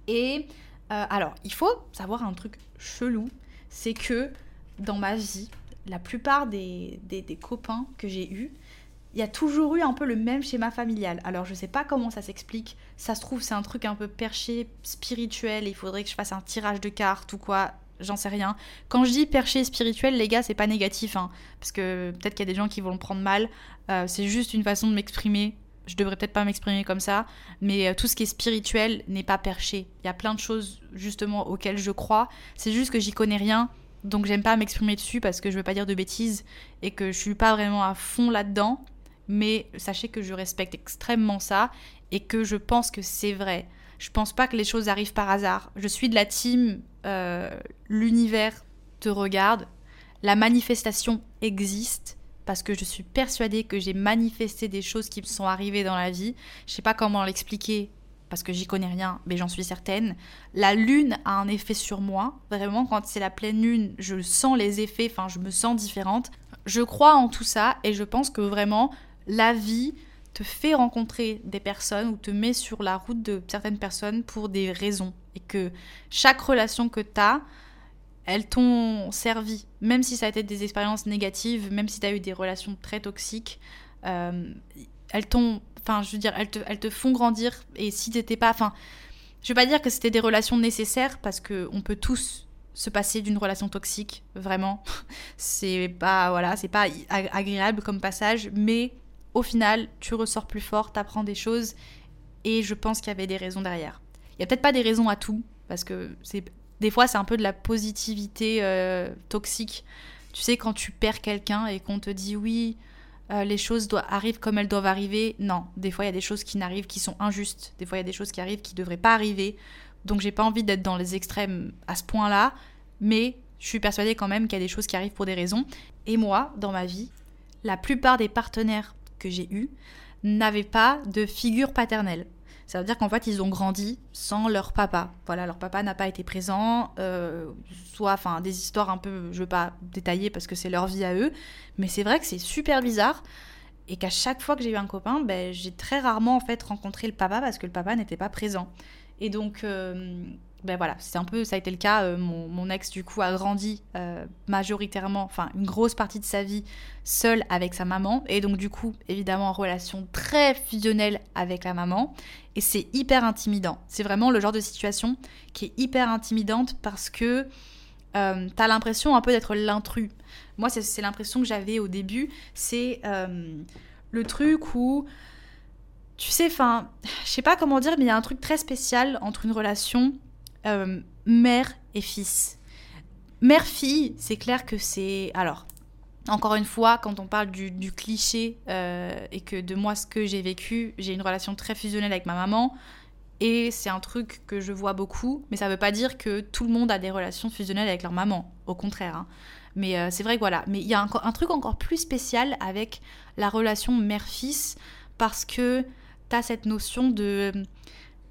Et alors, il faut savoir un truc chelou, c'est que dans ma vie, la plupart des, copains que j'ai eus, il y a toujours eu un peu le même schéma familial. Alors je sais pas comment ça s'explique. Ça se trouve c'est un truc un peu perché, spirituel. Il faudrait que je fasse un tirage de cartes ou quoi. J'en sais rien. Quand je dis perché spirituel, les gars, c'est pas négatif, hein, parce que peut-être qu'il y a des gens qui vont le prendre mal. Euh, c'est juste une façon de m'exprimer. Je devrais peut-être pas m'exprimer comme ça, mais euh, tout ce qui est spirituel n'est pas perché. Il y a plein de choses justement auxquelles je crois. C'est juste que j'y connais rien donc j'aime pas m'exprimer dessus parce que je veux pas dire de bêtises et que je suis pas vraiment à fond là-dedans. Mais sachez que je respecte extrêmement ça et que je pense que c'est vrai. Je pense pas que les choses arrivent par hasard. Je suis de la team euh, l'univers te regarde, la manifestation existe parce que je suis persuadée que j'ai manifesté des choses qui me sont arrivées dans la vie. Je sais pas comment l'expliquer parce que j'y connais rien, mais j'en suis certaine. La lune a un effet sur moi. Vraiment, quand c'est la pleine lune, je sens les effets, enfin, je me sens différente. Je crois en tout ça et je pense que vraiment, la vie te fait rencontrer des personnes ou te met sur la route de certaines personnes pour des raisons. Et que chaque relation que tu as, elles t'ont servi. Même si ça a été des expériences négatives, même si tu as eu des relations très toxiques, euh, elles t'ont Enfin, je veux dire, elles te, font grandir. Et si t'étais pas. Enfin, je veux pas dire que c'était des relations nécessaires parce qu'on peut tous se passer d'une relation toxique, vraiment. c'est pas. Voilà, c'est pas agréable comme passage, mais au final, tu ressors plus fort, t'apprends des choses. Et je pense qu'il y avait des raisons derrière. Il y a peut-être pas des raisons à tout, parce que c'est des fois c'est un peu de la positivité euh, toxique. Tu sais, quand tu perds quelqu'un et qu'on te dit oui, euh, les choses arrivent comme elles doivent arriver. Non, des fois il y a des choses qui n'arrivent qui sont injustes. Des fois il y a des choses qui arrivent qui ne devraient pas arriver. Donc j'ai pas envie d'être dans les extrêmes à ce point-là, mais je suis persuadée quand même qu'il y a des choses qui arrivent pour des raisons. Et moi, dans ma vie, la plupart des partenaires que j'ai eus n'avaient pas de figure paternelle. Ça veut dire qu'en fait, ils ont grandi sans leur papa. Voilà, leur papa n'a pas été présent, euh, soit, enfin, des histoires un peu, je veux pas détailler parce que c'est leur vie à eux, mais c'est vrai que c'est super bizarre et qu'à chaque fois que j'ai eu un copain, ben, j'ai très rarement en fait rencontré le papa parce que le papa n'était pas présent. Et donc, euh, ben voilà, c'est un peu, ça a été le cas. Euh, mon, ex, du coup, a grandi euh, majoritairement, enfin, une grosse partie de sa vie seul avec sa maman. Et donc, du coup, évidemment, en relation très fusionnelle avec la maman. Et c'est hyper intimidant. C'est vraiment le genre de situation qui est hyper intimidante parce que euh, t'as l'impression un peu d'être l'intrus. Moi, c'est l'impression que j'avais au début. C'est le truc où tu sais, enfin, je sais pas comment dire, mais il y a un truc très spécial entre une relation euh, mère et fils. Mère-fille, c'est clair que c'est... Alors, encore une fois, quand on parle du, cliché euh, et que de moi, ce que j'ai vécu, j'ai une relation très fusionnelle avec ma maman. Et c'est un truc que je vois beaucoup, mais ça ne veut pas dire que tout le monde a des relations fusionnelles avec leur maman. Au contraire. Hein. Mais euh, c'est vrai que voilà. Mais il y a un, truc encore plus spécial avec la relation mère-fils parce que tu as cette notion de.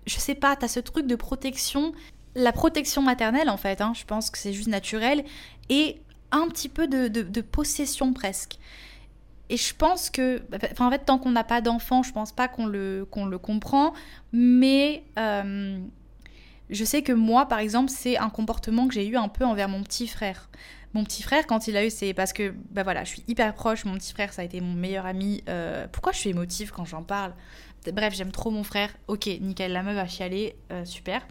Je sais pas, tu as ce truc de protection la protection maternelle, en fait, hein, je pense que c'est juste naturel, et un petit peu de, possession presque. et je pense que, enfin, en fait, tant qu'on n'a pas d'enfant, je pense pas qu'on le, le comprend. Mais euh, je sais que moi, par exemple, c'est un comportement que j'ai eu un peu envers mon petit frère. Mon petit frère, quand il a eu, c'est parce que, bah voilà, je suis hyper proche. Mon petit frère, ça a été mon meilleur ami. Euh, pourquoi je suis émotive quand j'en parle? Bref, j'aime trop mon frère. Ok, nickel, la meuf a chialé, euh, super.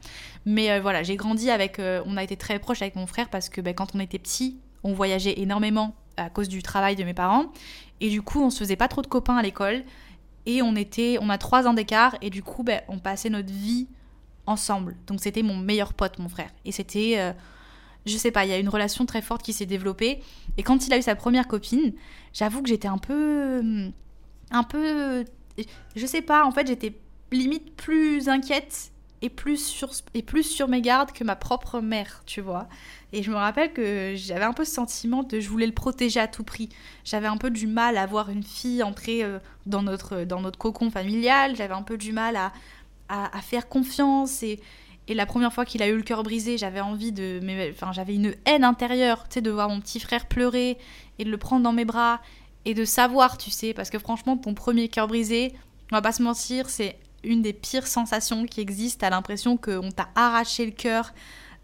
Mais voilà, j'ai grandi avec. on a été très proche avec mon frère parce que bah, quand on était petit, on voyageait énormément à cause du travail de mes parents. Et du coup, on se faisait pas trop de copains à l'école. Et on était, on a trois ans d'écart. Et du coup, ben, on passait notre vie ensemble. Donc c'était mon meilleur pote, mon frère. Et c'était, euh, je sais pas, il y a une relation très forte qui s'est développée. Et quand il a eu sa première copine, j'avoue que j'étais un peu, un peu, je sais pas. En fait, j'étais limite plus inquiète et plus sur, et plus sur mes gardes que ma propre mère, tu vois. Et je me rappelle que j'avais un peu ce sentiment de je voulais le protéger à tout prix. J'avais un peu du mal à voir une fille entrer euh, dans notre, dans notre cocon familial. J'avais un peu du mal à, à, faire confiance. Et, et la première fois qu'il a eu le cœur brisé, j'avais envie de. Enfin, j'avais une haine intérieure, tu sais, de voir mon petit frère pleurer et de le prendre dans mes bras et de savoir, tu sais, parce que franchement, ton premier cœur brisé, on va pas se mentir, c'est une des pires sensations qui existent. T'as l'impression qu'on t'a arraché le cœur.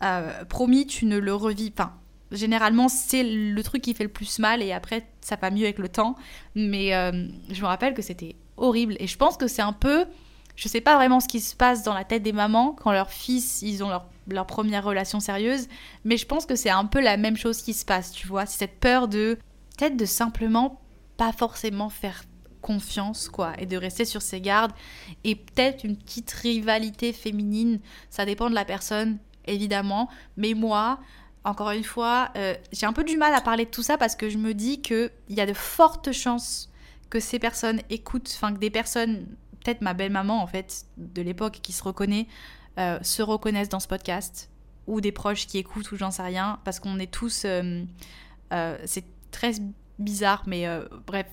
Euh, promis, tu ne le revis pas. Généralement, c'est le truc qui fait le plus mal et après, ça va mieux avec le temps. Mais euh, je me rappelle que c'était horrible et je pense que c'est un peu. Je sais pas vraiment ce qui se passe dans la tête des mamans quand leurs fils, ils ont leur, leur première relation sérieuse, mais je pense que c'est un peu la même chose qui se passe, tu vois. C'est cette peur de. Peut-être de simplement pas forcément faire confiance, quoi, et de rester sur ses gardes. Et peut-être une petite rivalité féminine, ça dépend de la personne, évidemment. Mais moi, encore une fois, euh, j'ai un peu du mal à parler de tout ça parce que je me dis qu'il y a de fortes chances que ces personnes écoutent, enfin que des personnes, peut-être ma belle-maman en fait, de l'époque qui se reconnaît, euh, se reconnaissent dans ce podcast, ou des proches qui écoutent, ou j'en sais rien, parce qu'on est tous... Euh, c'est très bizarre, mais bref,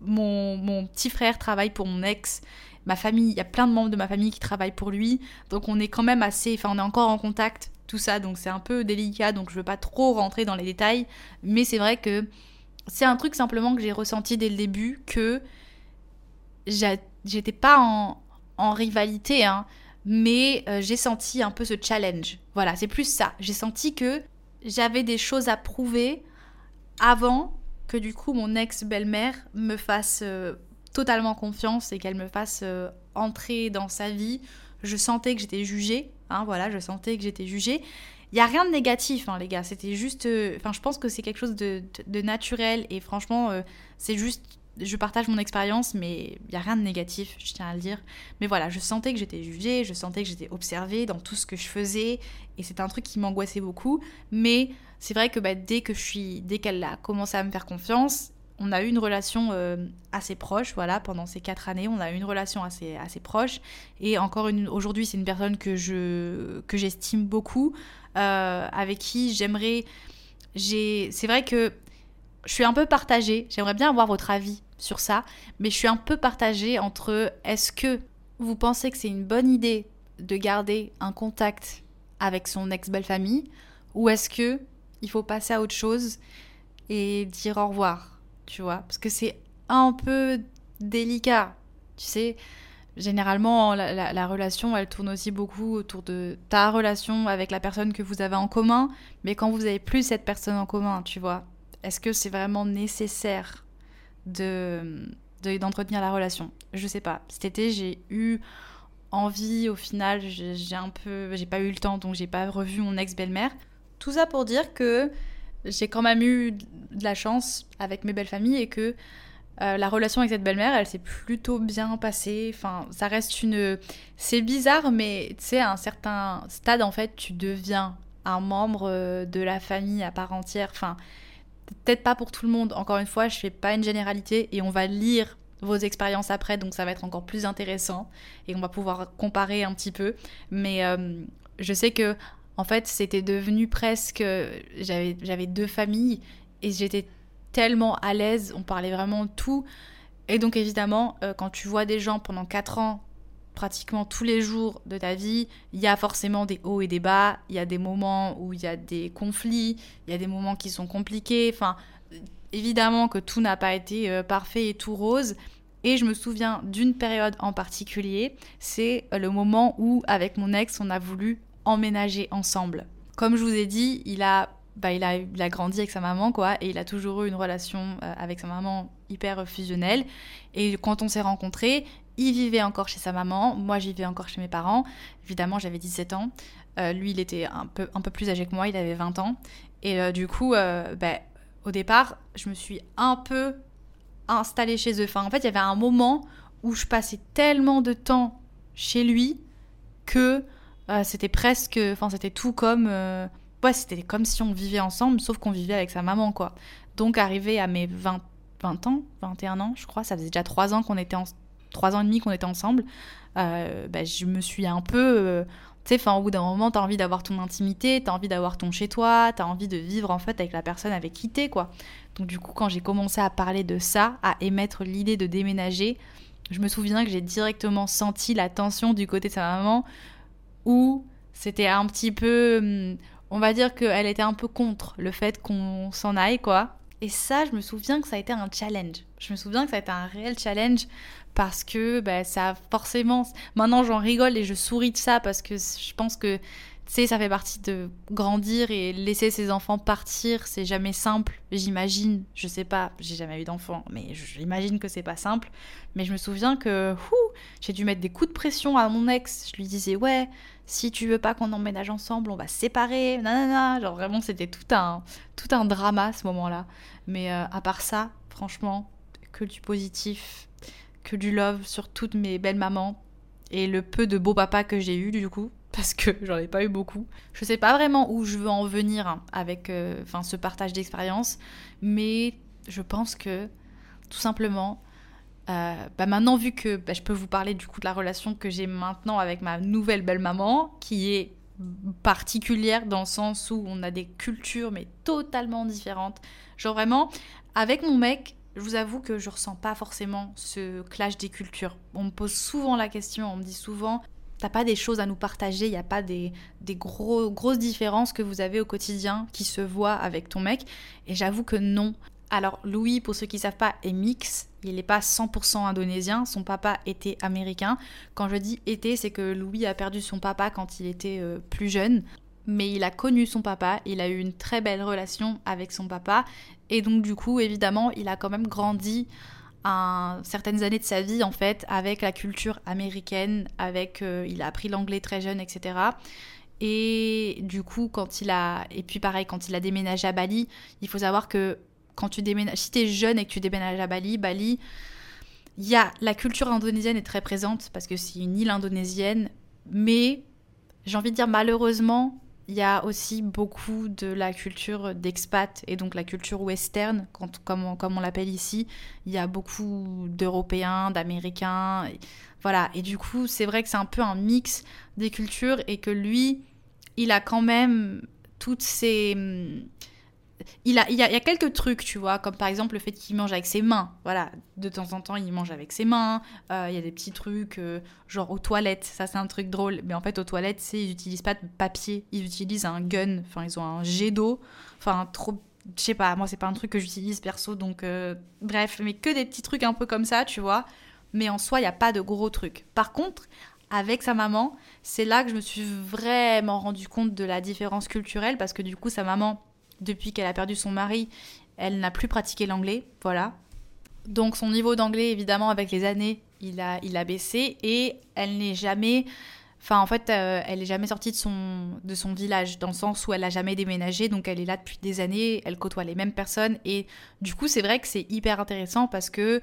mon, mon, petit frère travaille pour mon ex. Ma famille, il y a plein de membres de ma famille qui travaillent pour lui, donc on est quand même assez, enfin on est encore en contact, tout ça, donc c'est un peu délicat, donc je veux pas trop rentrer dans les détails, mais c'est vrai que c'est un truc simplement que j'ai ressenti dès le début, que j'étais pas en, rivalité, hein, mais euh, j'ai senti un peu ce challenge. Voilà, c'est plus ça. J'ai senti que j'avais des choses à prouver avant que du coup mon ex-belle-mère me fasse euh, totalement confiance et qu'elle me fasse euh, entrer dans sa vie. Je sentais que j'étais jugée, hein, voilà, je sentais que j'étais jugée. Il n'y a rien de négatif, hein, les gars, c'était juste... Euh, enfin, je pense que c'est quelque chose de, naturel et franchement, c'est juste... Je partage mon expérience, mais il n'y a rien de négatif, je tiens à le dire. Mais voilà, je sentais que j'étais jugée, je sentais que j'étais observée dans tout ce que je faisais, et c'est un truc qui m'angoissait beaucoup. Mais c'est vrai que bah, dès que je suis, dès qu'elle a commencé à me faire confiance, on a eu une relation euh, assez proche, voilà, pendant ces quatre années, on a eu une relation assez, assez proche. Et encore une, aujourd'hui, c'est une personne que je que j'estime beaucoup, euh, avec qui j'aimerais. J'ai, c'est vrai que je suis un peu partagée. J'aimerais bien avoir votre avis sur ça, mais je suis un peu partagée entre est-ce que vous pensez que c'est une bonne idée de garder un contact avec son ex-belle famille, ou est-ce que il faut passer à autre chose et dire au revoir tu vois, parce que c'est un peu délicat, tu sais? Généralement, la, relation, elle tourne aussi beaucoup autour de ta relation avec la personne que vous avez en commun, mais quand vous avez plus cette personne en commun, tu vois, est-ce que c'est vraiment nécessaire de d'entretenir la relation Je sais pas. Cet été, j'ai eu envie, au final, j'ai un peu, j'ai pas eu le temps, donc j'ai pas revu mon ex belle-mère. Tout ça pour dire que j'ai quand même eu de la chance avec mes belles familles et que euh, la relation avec cette belle-mère, elle s'est plutôt bien passée. Enfin, ça reste une. C'est bizarre, mais tu sais, à un certain stade, en fait, tu deviens un membre euh, de la famille à part entière. Enfin, peut-être pas pour tout le monde. Encore une fois, je fais pas une généralité et on va lire vos expériences après, donc ça va être encore plus intéressant et on va pouvoir comparer un petit peu. Mais euh, je sais que en fait, c'était devenu presque. J'avais deux familles et j'étais tellement à l'aise, on parlait vraiment tout. Et donc, évidemment, euh, quand tu vois des gens pendant 4 ans, pratiquement tous les jours de ta vie, il y a forcément des hauts et des bas, il y a des moments où il y a des conflits, il y a des moments qui sont compliqués. Enfin, évidemment que tout n'a pas été euh, parfait et tout rose. Et je me souviens d'une période en particulier, c'est le moment où, avec mon ex, on a voulu emménager ensemble. Comme je vous ai dit, il a, bah, il a, il a grandi avec sa maman, quoi, et il a toujours eu une relation euh, avec sa maman hyper fusionnelle. Et quand on s'est rencontrés, il vivait encore chez sa maman, moi j'y vivais encore chez mes parents. Évidemment, j'avais 17 ans. Euh, lui, il était un peu, un peu plus âgé que moi, il avait 20 ans. Et euh, du coup, ben, au départ, je me suis un peu installée chez eux. Enfin, en fait, il y avait un moment où je passais tellement de temps chez lui que c'était presque. Enfin, c'était tout comme. ouais, c'était comme si on vivait ensemble, sauf qu'on vivait avec sa maman, quoi. Donc, arrivé à mes 20, 20 ans, 21 ans, je crois, ça faisait déjà 3 ans qu'on était en, 3 ans et demi qu'on était ensemble, ben, je me suis un peu tu sais, au bout d'un moment, t'as envie d'avoir ton intimité, t'as envie d'avoir ton chez-toi, t'as envie de vivre en fait avec la personne avec qui t'es, quoi. Donc du coup, quand j'ai commencé à parler de ça, à émettre l'idée de déménager, je me souviens que j'ai directement senti la tension du côté de sa maman, où c'était un petit peu, hum, on va dire qu'elle était un peu contre le fait qu'on s'en aille, quoi. Et ça, je me souviens que ça a été un challenge. Je me souviens que ça a été un réel challenge parce que bah, ça forcément... Maintenant j'en rigole et je souris de ça parce que je pense que sais, ça fait partie de grandir et laisser ses enfants partir, c'est jamais simple, j'imagine. Je sais pas, j'ai jamais eu d'enfant, mais j'imagine que c'est pas simple. Mais je me souviens que j'ai dû mettre des coups de pression à mon ex. Je lui disais, ouais, si tu veux pas qu'on emménage ensemble, on va se séparer, nanana. Genre vraiment, c'était tout un, tout un drama ce moment-là. Mais euh, à part ça, franchement, que du positif que du love sur toutes mes belles mamans et le peu de beaux papas que j'ai eu du coup parce que j'en ai pas eu beaucoup. Je sais pas vraiment où je veux en venir avec euh, ce partage d'expérience, mais je pense que tout simplement, euh, bah maintenant vu que bah, je peux vous parler du coup de la relation que j'ai maintenant avec ma nouvelle belle maman, qui est particulière dans le sens où on a des cultures mais totalement différentes. Genre vraiment, avec mon mec, je vous avoue que je ressens pas forcément ce clash des cultures. On me pose souvent la question, on me dit souvent t'as pas des choses à nous partager, il n'y a pas des, des gros, grosses différences que vous avez au quotidien qui se voient avec ton mec. Et j'avoue que non. Alors Louis, pour ceux qui savent pas, est mix. Il n'est pas 100% indonésien. Son papa était américain. Quand je dis était, c'est que Louis a perdu son papa quand il était euh, plus jeune mais il a connu son papa, il a eu une très belle relation avec son papa, et donc du coup, évidemment, il a quand même grandi certaines années de sa vie, en fait, avec la culture américaine, avec... Euh, il a appris l'anglais très jeune, etc. Et du coup, quand il a... Et puis pareil, quand il a déménagé à Bali, il faut savoir que quand tu déménages... Si t'es jeune et que tu déménages à Bali, Bali... Il y a la culture indonésienne est très présente parce que c'est une île indonésienne, mais j'ai envie de dire malheureusement, il y a aussi beaucoup de la culture d'expat et donc la culture western, comme, on, l'appelle ici. Il y a beaucoup d'Européens, d'Américains. Voilà. Et du coup, c'est vrai que c'est un peu un mix des cultures et que lui, il a quand même toutes ces il, a, il, y a, quelques trucs, tu vois, comme par exemple le fait qu'il mange avec ses mains. Voilà, de temps en temps, il mange avec ses mains. Euh, il y a des petits trucs, euh, genre aux toilettes. Ça, c'est un truc drôle. Mais en fait, aux toilettes, c'est ils n'utilisent pas de papier. Ils utilisent un gun. Enfin, ils ont un jet d'eau. Enfin, trop. Je sais pas, moi, c'est pas un truc que j'utilise perso. Donc, euh, bref, mais que des petits trucs un peu comme ça, tu vois. Mais en soi, il n'y a pas de gros trucs. Par contre, avec sa maman, c'est là que je me suis vraiment rendu compte de la différence culturelle parce que du coup, sa maman depuis qu'elle a perdu son mari, elle n'a plus pratiqué l'anglais, voilà. Donc son niveau d'anglais, évidemment, avec les années, il a, il a baissé et elle n'est jamais... Enfin, en fait, euh, elle n'est jamais sortie de son, de son village, dans le sens où elle n'a jamais déménagé, donc elle est là depuis des années, elle côtoie les mêmes personnes, et du coup, c'est vrai que c'est hyper intéressant parce que,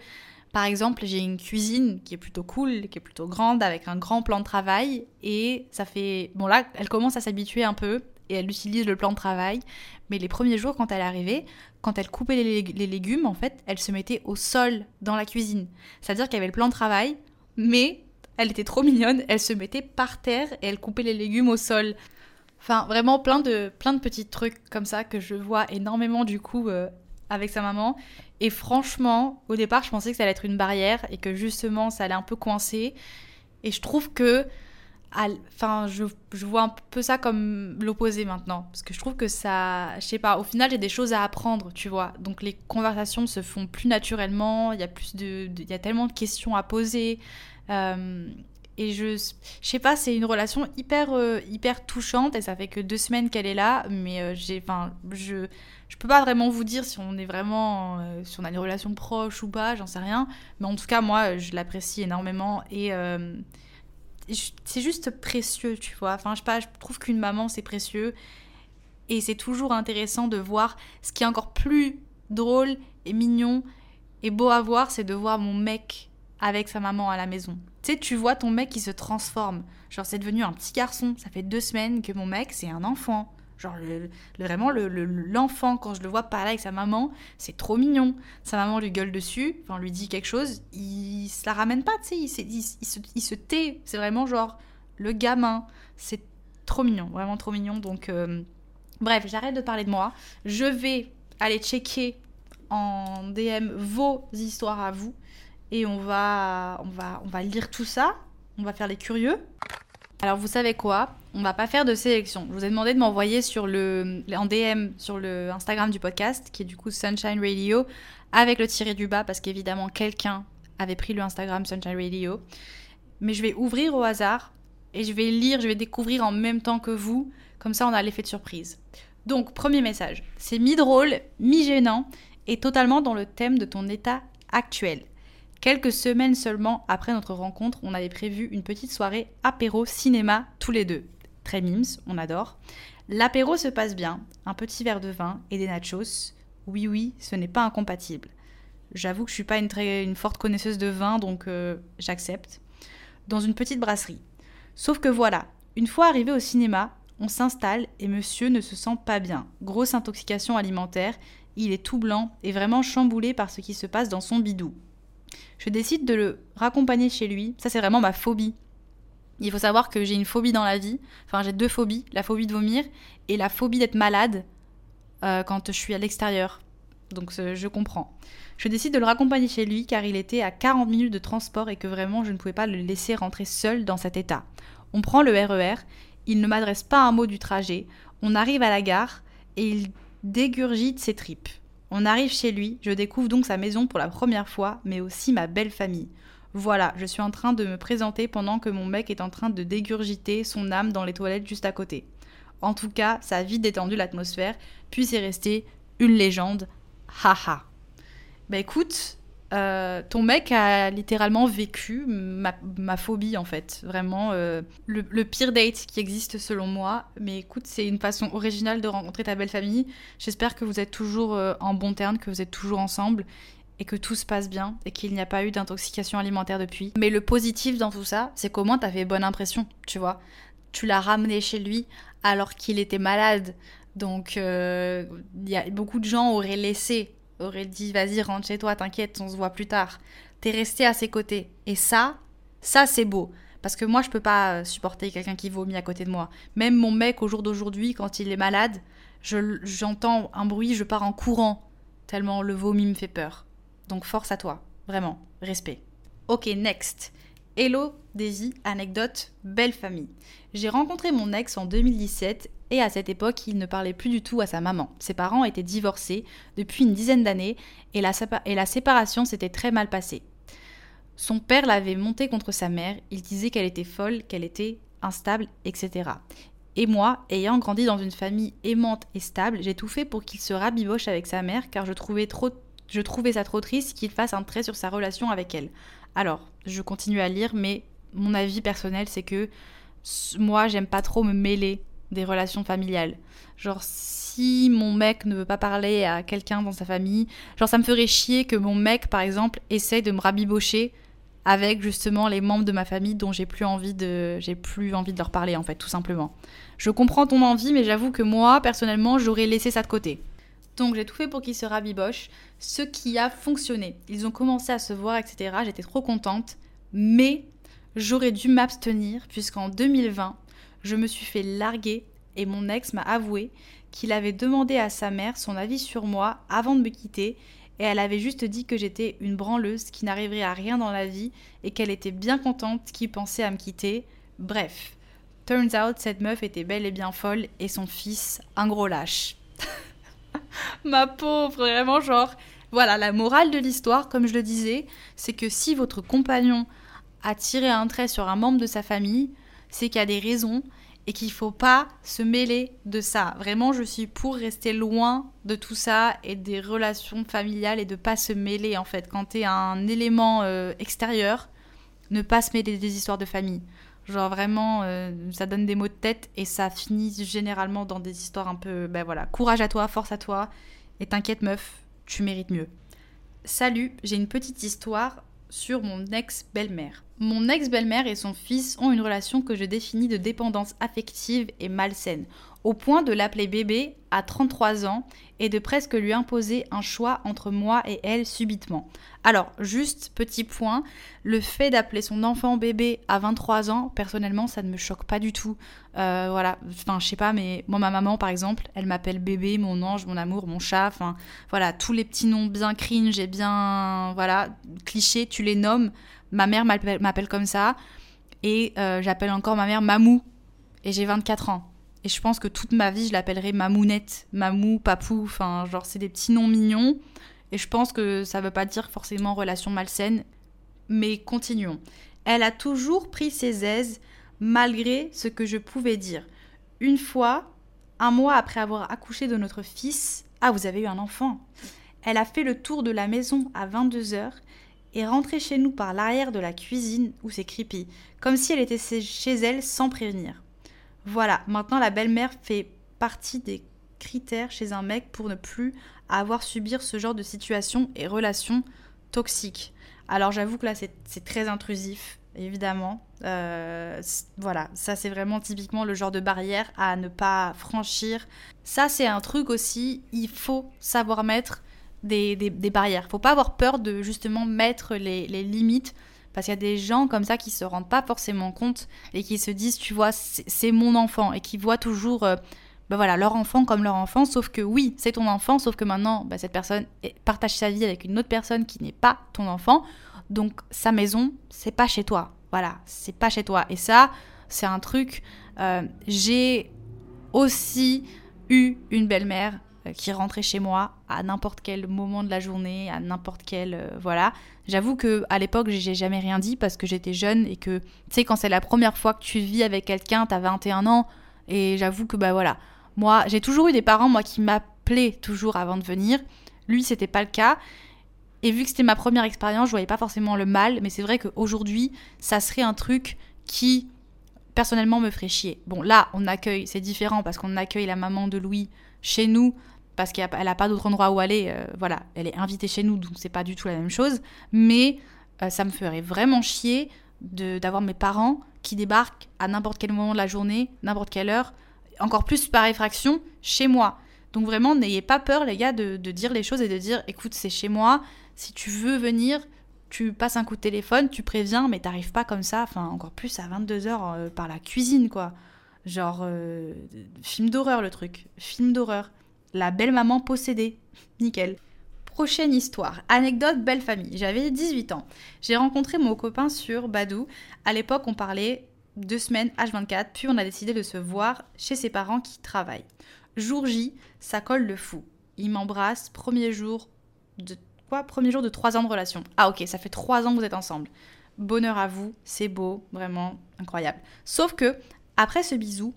par exemple, j'ai une cuisine qui est plutôt cool, qui est plutôt grande, avec un grand plan de travail, et ça fait... Bon là, elle commence à s'habituer un peu, et elle utilise le plan de travail. Mais les premiers jours, quand elle arrivait, quand elle coupait les, légumes, en fait, elle se mettait au sol dans la cuisine. C'est-à-dire qu'il y avait le plan de travail, mais elle était trop mignonne, elle se mettait par terre et elle coupait les légumes au sol. Enfin, vraiment plein de, plein de petits trucs comme ça que je vois énormément du coup euh, avec sa maman. Et franchement, au départ, je pensais que ça allait être une barrière et que justement, ça allait un peu coincer. Et je trouve que enfin, je, vois un peu ça comme l'opposé maintenant. Parce que je trouve que ça, je sais pas, au final, j'ai des choses à apprendre, tu vois. Donc les conversations se font plus naturellement, il y a plus de, il y a tellement de questions à poser. Euh, et je, je sais pas, c'est une relation hyper, euh, hyper touchante et ça fait que deux semaines qu'elle est là, mais euh, j'ai, enfin, je, je peux pas vraiment vous dire si on est vraiment, si on a une relation proche ou pas, j'en sais rien. Mais en tout cas, moi, je l'apprécie énormément et c'est juste précieux, tu vois. Enfin, je pas, je trouve qu'une maman, c'est précieux. Et c'est toujours intéressant de voir ce qui est encore plus drôle et mignon et beau à voir, c'est de voir mon mec avec sa maman à la maison. Tu sais, tu vois ton mec qui se transforme. Genre, c'est devenu un petit garçon. Ça fait deux semaines que mon mec, c'est un enfant. Genre, le, vraiment, l'enfant, quand je le vois parler avec sa maman, c'est trop mignon. Sa maman lui gueule dessus, enfin, lui dit quelque chose, se la ramène pas, tu sais, il, se, tait. C'est vraiment genre le gamin. C'est trop mignon, vraiment trop mignon. Donc, euh, bref, j'arrête de parler de moi. Je vais aller checker en DM vos histoires à vous. Et on va, on va, on va lire tout ça. On va faire les curieux. Alors vous savez quoi? On va pas faire de sélection. Je vous ai demandé de m'envoyer sur le en DM sur le Instagram du podcast qui est du coup Sunshine Radio avec le tiré du bas parce qu'évidemment quelqu'un avait pris le Instagram Sunshine Radio. Mais je vais ouvrir au hasard et je vais lire, je vais découvrir en même temps que vous. Comme ça on a l'effet de surprise. Donc premier message, c'est mi-drôle, mi-gênant et totalement dans le thème de ton état actuel. Quelques semaines seulement après notre rencontre, on avait prévu une petite soirée apéro cinéma tous les deux. Très mimes, on adore. L'apéro se passe bien, un petit verre de vin et des nachos. Oui oui, ce n'est pas incompatible. J'avoue que je suis pas une, très, une forte connaisseuse de vin, donc euh, j'accepte. Dans une petite brasserie. Sauf que voilà, une fois arrivé au cinéma, on s'installe et monsieur ne se sent pas bien. Grosse intoxication alimentaire, il est tout blanc et vraiment chamboulé par ce qui se passe dans son bidou je décide de le raccompagner chez lui. Ça, c'est vraiment ma phobie. Il faut savoir que j'ai une phobie dans la vie. Enfin, j'ai deux phobies. La phobie de vomir et la phobie d'être malade euh, quand je suis à l'extérieur. Donc, je comprends. Je décide de le raccompagner chez lui car il était à 40 minutes de transport et que vraiment, je ne pouvais pas le laisser rentrer seul dans cet état. On prend le RER. E il ne m'adresse pas un mot du trajet. On arrive à la gare et il dégurgite ses tripes. On arrive chez lui, je découvre donc sa maison pour la première fois, mais aussi ma belle famille. Voilà, je suis en train de me présenter pendant que mon mec est en train de dégurgiter son âme dans les toilettes juste à côté. En tout cas, ça a vite détendu l'atmosphère, puis c'est resté une légende. Haha. Bah écoute, euh, ton mec a littéralement vécu ma, phobie en fait, vraiment euh, le, pire date qui existe selon moi. Mais écoute, c'est une façon originale de rencontrer ta belle famille. J'espère que vous êtes toujours euh, en bon terme, que vous êtes toujours ensemble et que tout se passe bien et qu'il n'y a pas eu d'intoxication alimentaire depuis. Mais le positif dans tout ça, c'est qu'au moins t'as fait bonne impression, tu vois. Tu l'as ramené chez lui alors qu'il était malade. Donc, y a beaucoup de gens auraient laissé aurait dit vas-y rentre chez toi, t'inquiète, on se voit plus tard. T'es resté à ses côtés. Et ça, ça c'est beau. Parce que moi je peux pas euh, supporter quelqu'un qui vomit à côté de moi. Même mon mec au jour d'aujourd'hui, quand il est malade, j'entends un bruit, je pars en courant. Tellement le vomi me fait peur. Donc force à toi, vraiment, respect. Ok, next. Hello, Daisy, anecdote, belle famille. J'ai rencontré mon ex en 2017 et à cette époque, il ne parlait plus du tout à sa maman. Ses parents étaient divorcés depuis une dizaine d'années et la, séparation s'était très mal passée. Son père l'avait monté contre sa mère, il disait qu'elle était folle, qu'elle était instable, etc. Et moi, ayant grandi dans une famille aimante et stable, j'ai tout fait pour qu'il se rabiboche avec sa mère car je trouvais, trop, je trouvais ça trop triste qu'il fasse un trait sur sa relation avec elle. Alors, je continue à lire, mais mon avis personnel, c'est que moi, j'aime pas trop me mêler des relations familiales. Genre, si mon mec ne veut pas parler à quelqu'un dans sa famille, genre, ça me ferait chier que mon mec, par exemple, essaye de me rabibocher avec justement les membres de ma famille dont j'ai plus envie de j'ai plus envie de leur parler en fait tout simplement. Je comprends ton envie mais j'avoue que moi personnellement j'aurais laissé ça de côté. Donc j'ai tout fait pour qu'ils se rabibochent, ce qui a fonctionné. Ils ont commencé à se voir etc. J'étais trop contente mais j'aurais dû m'abstenir puisqu'en 2020 je me suis fait larguer et mon ex m'a avoué qu'il avait demandé à sa mère son avis sur moi avant de me quitter et elle avait juste dit que j'étais une branleuse qui n'arriverait à rien dans la vie et qu'elle était bien contente qu'il pensait à me quitter. Bref, Turns out, cette meuf était belle et bien folle et son fils, un gros lâche. Ma pauvre, vraiment, genre. Voilà, la morale de l'histoire, comme je le disais, c'est que si votre compagnon a tiré un trait sur un membre de sa famille, c'est qu'il y a des raisons et qu'il faut pas se mêler de ça. Vraiment, je suis pour rester loin de tout ça et des relations familiales et de pas se mêler en fait. Quand tu es un élément euh, extérieur, ne pas se mêler des histoires de famille. Genre vraiment, euh, ça donne des maux de tête et ça finit généralement dans des histoires un peu, ben voilà, courage à toi, force à toi, et t'inquiète meuf, tu mérites mieux. Salut, j'ai une petite histoire sur mon ex-belle-mère. Mon ex-belle-mère et son fils ont une relation que je définis de dépendance affective et malsaine au point de l'appeler bébé à 33 ans et de presque lui imposer un choix entre moi et elle subitement. Alors, juste petit point, le fait d'appeler son enfant bébé à 23 ans, personnellement, ça ne me choque pas du tout. Euh, voilà, enfin, je sais pas, mais moi, ma maman, par exemple, elle m'appelle bébé, mon ange, mon amour, mon chat, enfin, voilà, tous les petits noms bien cringe et bien, voilà, clichés, tu les nommes. Ma mère m'appelle comme ça, et euh, j'appelle encore ma mère Mamou, et j'ai 24 ans. Et je pense que toute ma vie, je l'appellerai Mamounette, Mamou, Papou, enfin, genre, c'est des petits noms mignons. Et je pense que ça veut pas dire forcément relation malsaine. Mais continuons. Elle a toujours pris ses aises malgré ce que je pouvais dire. Une fois, un mois après avoir accouché de notre fils, ah, vous avez eu un enfant. Elle a fait le tour de la maison à 22h et rentrée chez nous par l'arrière de la cuisine où c'est creepy, comme si elle était chez elle sans prévenir. Voilà, maintenant la belle-mère fait partie des critères chez un mec pour ne plus avoir subir ce genre de situation et relations toxiques. Alors j'avoue que là c'est très intrusif, évidemment. Euh, voilà, ça c'est vraiment typiquement le genre de barrière à ne pas franchir. Ça c'est un truc aussi, il faut savoir mettre des, des, des barrières. Faut pas avoir peur de justement mettre les, limites parce qu'il y a des gens comme ça qui se rendent pas forcément compte et qui se disent, tu vois, c'est mon enfant et qui voient toujours, euh, ben voilà, leur enfant comme leur enfant. Sauf que oui, c'est ton enfant, sauf que maintenant, ben cette personne partage sa vie avec une autre personne qui n'est pas ton enfant. Donc sa maison, c'est pas chez toi. Voilà, c'est pas chez toi. Et ça, c'est un truc. Euh, j'ai aussi eu une belle-mère qui rentrait chez moi à n'importe quel moment de la journée, à n'importe quel euh, voilà. J'avoue que à l'époque, j'ai jamais rien dit parce que j'étais jeune et que tu sais quand c'est la première fois que tu vis avec quelqu'un, t'as 21 ans et j'avoue que bah voilà. Moi, j'ai toujours eu des parents moi qui m'appelaient toujours avant de venir. Lui, c'était pas le cas. Et vu que c'était ma première expérience, je voyais pas forcément le mal, mais c'est vrai qu'aujourd'hui, ça serait un truc qui personnellement me ferait chier. Bon, là, on accueille, c'est différent parce qu'on accueille la maman de Louis chez nous parce qu'elle n'a pas d'autre endroit où aller. Euh, voilà, elle est invitée chez nous, donc c'est pas du tout la même chose. Mais euh, ça me ferait vraiment chier d'avoir mes parents qui débarquent à n'importe quel moment de la journée, n'importe quelle heure, encore plus par effraction, chez moi. Donc vraiment, n'ayez pas peur, les gars, de, de, dire les choses et de dire, écoute, c'est chez moi, si tu veux venir, tu passes un coup de téléphone, tu préviens, mais t'arrives pas comme ça, enfin encore plus à 22h euh, par la cuisine, quoi. Genre, film d'horreur le truc. Film d'horreur. La belle maman possédée. Nickel. Prochaine histoire. Anecdote belle famille. J'avais 18 ans. J'ai rencontré mon copain sur Badou. À l'époque, on parlait deux semaines H24, puis on a décidé de se voir chez ses parents qui travaillent. Jour J, ça colle le fou. Il m'embrasse, premier jour de quoi? Premier jour de trois ans de relation. Ah ok, ça fait trois ans que vous êtes ensemble. Bonheur à vous, c'est beau, vraiment incroyable. Sauf que après ce bisou,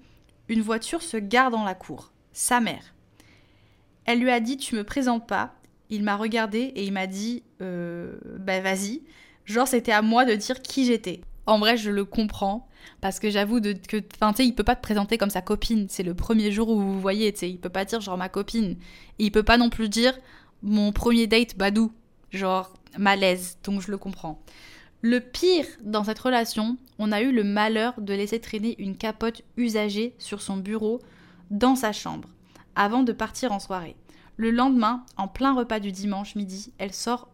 une voiture se gare dans la cour. Sa mère. Elle lui a dit Tu me présentes pas. Il m'a regardé et il m'a dit euh, Bah vas-y. Genre, c'était à moi de dire qui j'étais. En vrai, je le comprends. Parce que j'avoue que, enfin, tu sais, il peut pas te présenter comme sa copine. C'est le premier jour où vous voyez, tu sais. Il peut pas dire genre ma copine. Et il peut pas non plus dire mon premier date, Badou. Genre, malaise. Donc, je le comprends. Le pire dans cette relation, on a eu le malheur de laisser traîner une capote usagée sur son bureau dans sa chambre, avant de partir en soirée. Le lendemain, en plein repas du dimanche midi, elle sort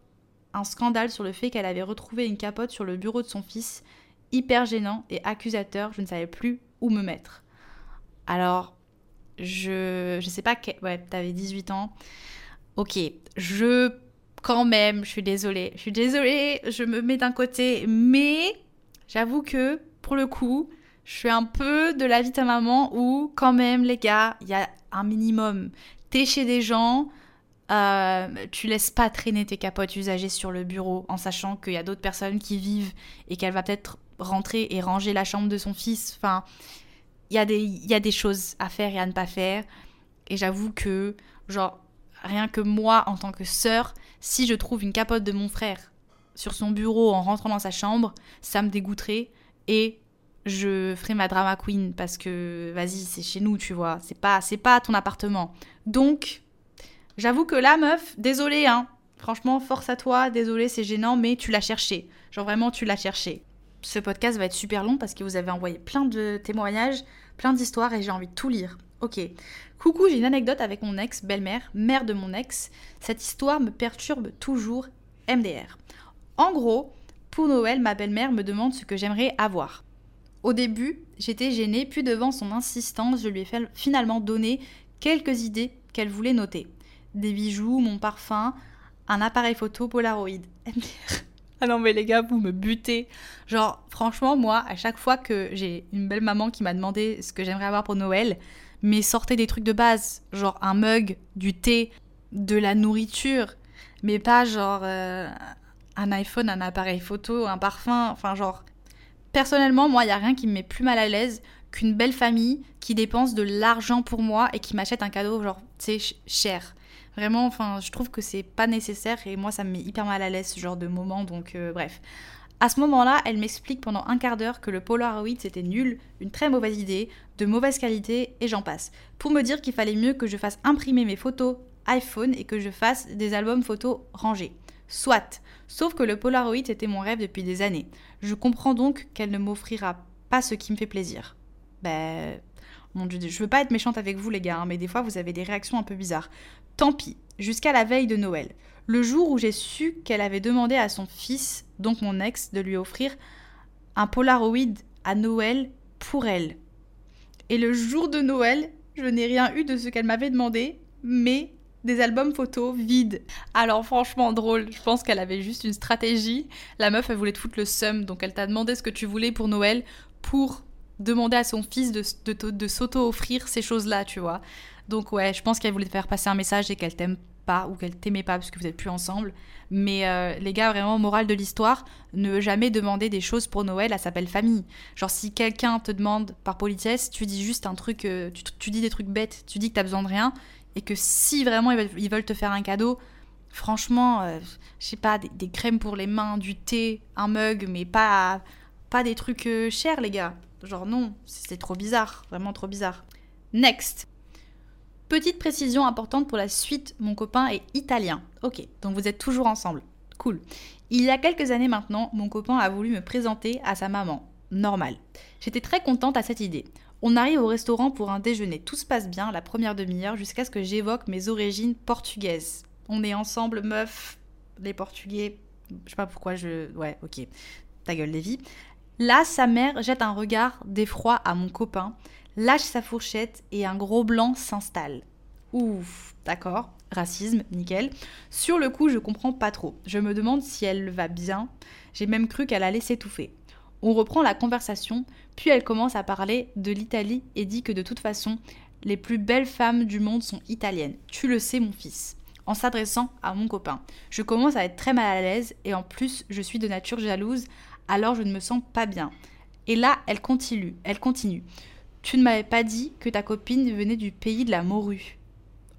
un scandale sur le fait qu'elle avait retrouvé une capote sur le bureau de son fils, hyper gênant et accusateur, je ne savais plus où me mettre. Alors, je je sais pas que ouais, t'avais 18 ans. OK, je quand même, je suis désolée. Je suis désolée, je me mets d'un côté, mais j'avoue que pour le coup, Je suis un peu de la vie de ta maman où, quand même, les gars, il y a un minimum. T'es chez des gens, euh, tu laisses pas traîner tes capotes usagées sur le bureau en sachant qu'il y a d'autres personnes qui vivent et qu'elle va peut-être rentrer et ranger la chambre de son fils. Enfin, il y, a des, y a des choses à faire et à ne pas faire. Et j'avoue que, genre, rien que moi, en tant que sœur, si je trouve une capote de mon frère sur son bureau en rentrant dans sa chambre, ça me dégoûterait. Et je ferai ma drama queen parce que, vas-y, c'est chez nous, tu vois. C'est pas, c'est pas ton appartement. Donc, J'avoue que là, meuf, désolé, hein. Franchement, force à toi, désolé, c'est gênant, mais tu l'as cherché. Genre vraiment, tu l'as cherché. Ce podcast va être super long parce que vous avez envoyé plein de témoignages, plein d'histoires et j'ai envie de tout lire. Ok. Coucou, j'ai une anecdote avec mon ex, belle-mère, mère de mon ex. Cette histoire me perturbe toujours. MDR. En gros, pour Noël, ma belle-mère me demande ce que j'aimerais avoir. Au début, j'étais gênée, puis devant son insistance, je lui ai finalement donné quelques idées qu'elle voulait noter des bijoux, mon parfum, un appareil photo Polaroid. ah non mais les gars, vous me butez. Genre franchement moi, à chaque fois que j'ai une belle maman qui m'a demandé ce que j'aimerais avoir pour Noël, mais sortez des trucs de base, genre un mug, du thé, de la nourriture, mais pas genre euh, un iPhone, un appareil photo, un parfum, enfin genre personnellement moi il y a rien qui me met plus mal à l'aise qu'une belle famille qui dépense de l'argent pour moi et qui m'achète un cadeau genre tu sais cher. Vraiment, enfin, je trouve que c'est pas nécessaire et moi, ça me met hyper mal à l'aise ce genre de moment. Donc, euh, bref. À ce moment-là, elle m'explique pendant un quart d'heure que le Polaroid c'était nul, une très mauvaise idée, de mauvaise qualité et j'en passe. Pour me dire qu'il fallait mieux que je fasse imprimer mes photos iPhone et que je fasse des albums photos rangés. Soit. Sauf que le Polaroid était mon rêve depuis des années. Je comprends donc qu'elle ne m'offrira pas ce qui me fait plaisir. Ben. Mon dieu, je veux pas être méchante avec vous les gars, hein, mais des fois vous avez des réactions un peu bizarres. Tant pis, jusqu'à la veille de Noël, le jour où j'ai su qu'elle avait demandé à son fils, donc mon ex, de lui offrir un Polaroid à Noël pour elle. Et le jour de Noël, je n'ai rien eu de ce qu'elle m'avait demandé, mais des albums photos vides. Alors franchement drôle, je pense qu'elle avait juste une stratégie. La meuf, elle voulait te foutre le seum, donc elle t'a demandé ce que tu voulais pour Noël pour demander à son fils de, s'auto-offrir ces choses-là, tu vois. Donc ouais, je pense qu'elle voulait te faire passer un message et qu'elle t'aime pas ou qu'elle t'aimait pas parce que vous êtes plus ensemble. Mais euh, les gars, vraiment, morale de l'histoire, ne jamais demander des choses pour Noël à sa belle famille. Genre si quelqu'un te demande par politesse, tu dis juste un truc, euh, tu, dis des trucs bêtes, tu dis que t'as besoin de rien et que si vraiment ils veulent, te faire un cadeau, franchement, euh, je sais pas, des, crèmes pour les mains, du thé, un mug, mais pas, pas des trucs chers les gars. Genre non, c'est trop bizarre, vraiment trop bizarre. Next. Petite précision importante pour la suite, mon copain est italien. Ok, donc vous êtes toujours ensemble. Cool. Il y a quelques années maintenant, mon copain a voulu me présenter à sa maman. Normal. J'étais très contente à cette idée. On arrive au restaurant pour un déjeuner. Tout se passe bien la première demi-heure jusqu'à ce que j'évoque mes origines portugaises. On est ensemble, meuf, les Portugais. Je sais pas pourquoi je. Ouais, ok. Ta gueule, Lévi. Là, sa mère jette un regard d'effroi à mon copain lâche sa fourchette et un gros blanc s'installe. Ouf, d'accord, racisme, nickel. Sur le coup, je comprends pas trop. Je me demande si elle va bien. J'ai même cru qu'elle allait s'étouffer. On reprend la conversation, puis elle commence à parler de l'Italie et dit que de toute façon, les plus belles femmes du monde sont italiennes. Tu le sais, mon fils. En s'adressant à mon copain. Je commence à être très mal à l'aise et en plus, je suis de nature jalouse, alors je ne me sens pas bien. Et là, elle continue, elle continue. Tu ne m'avais pas dit que ta copine venait du pays de la morue.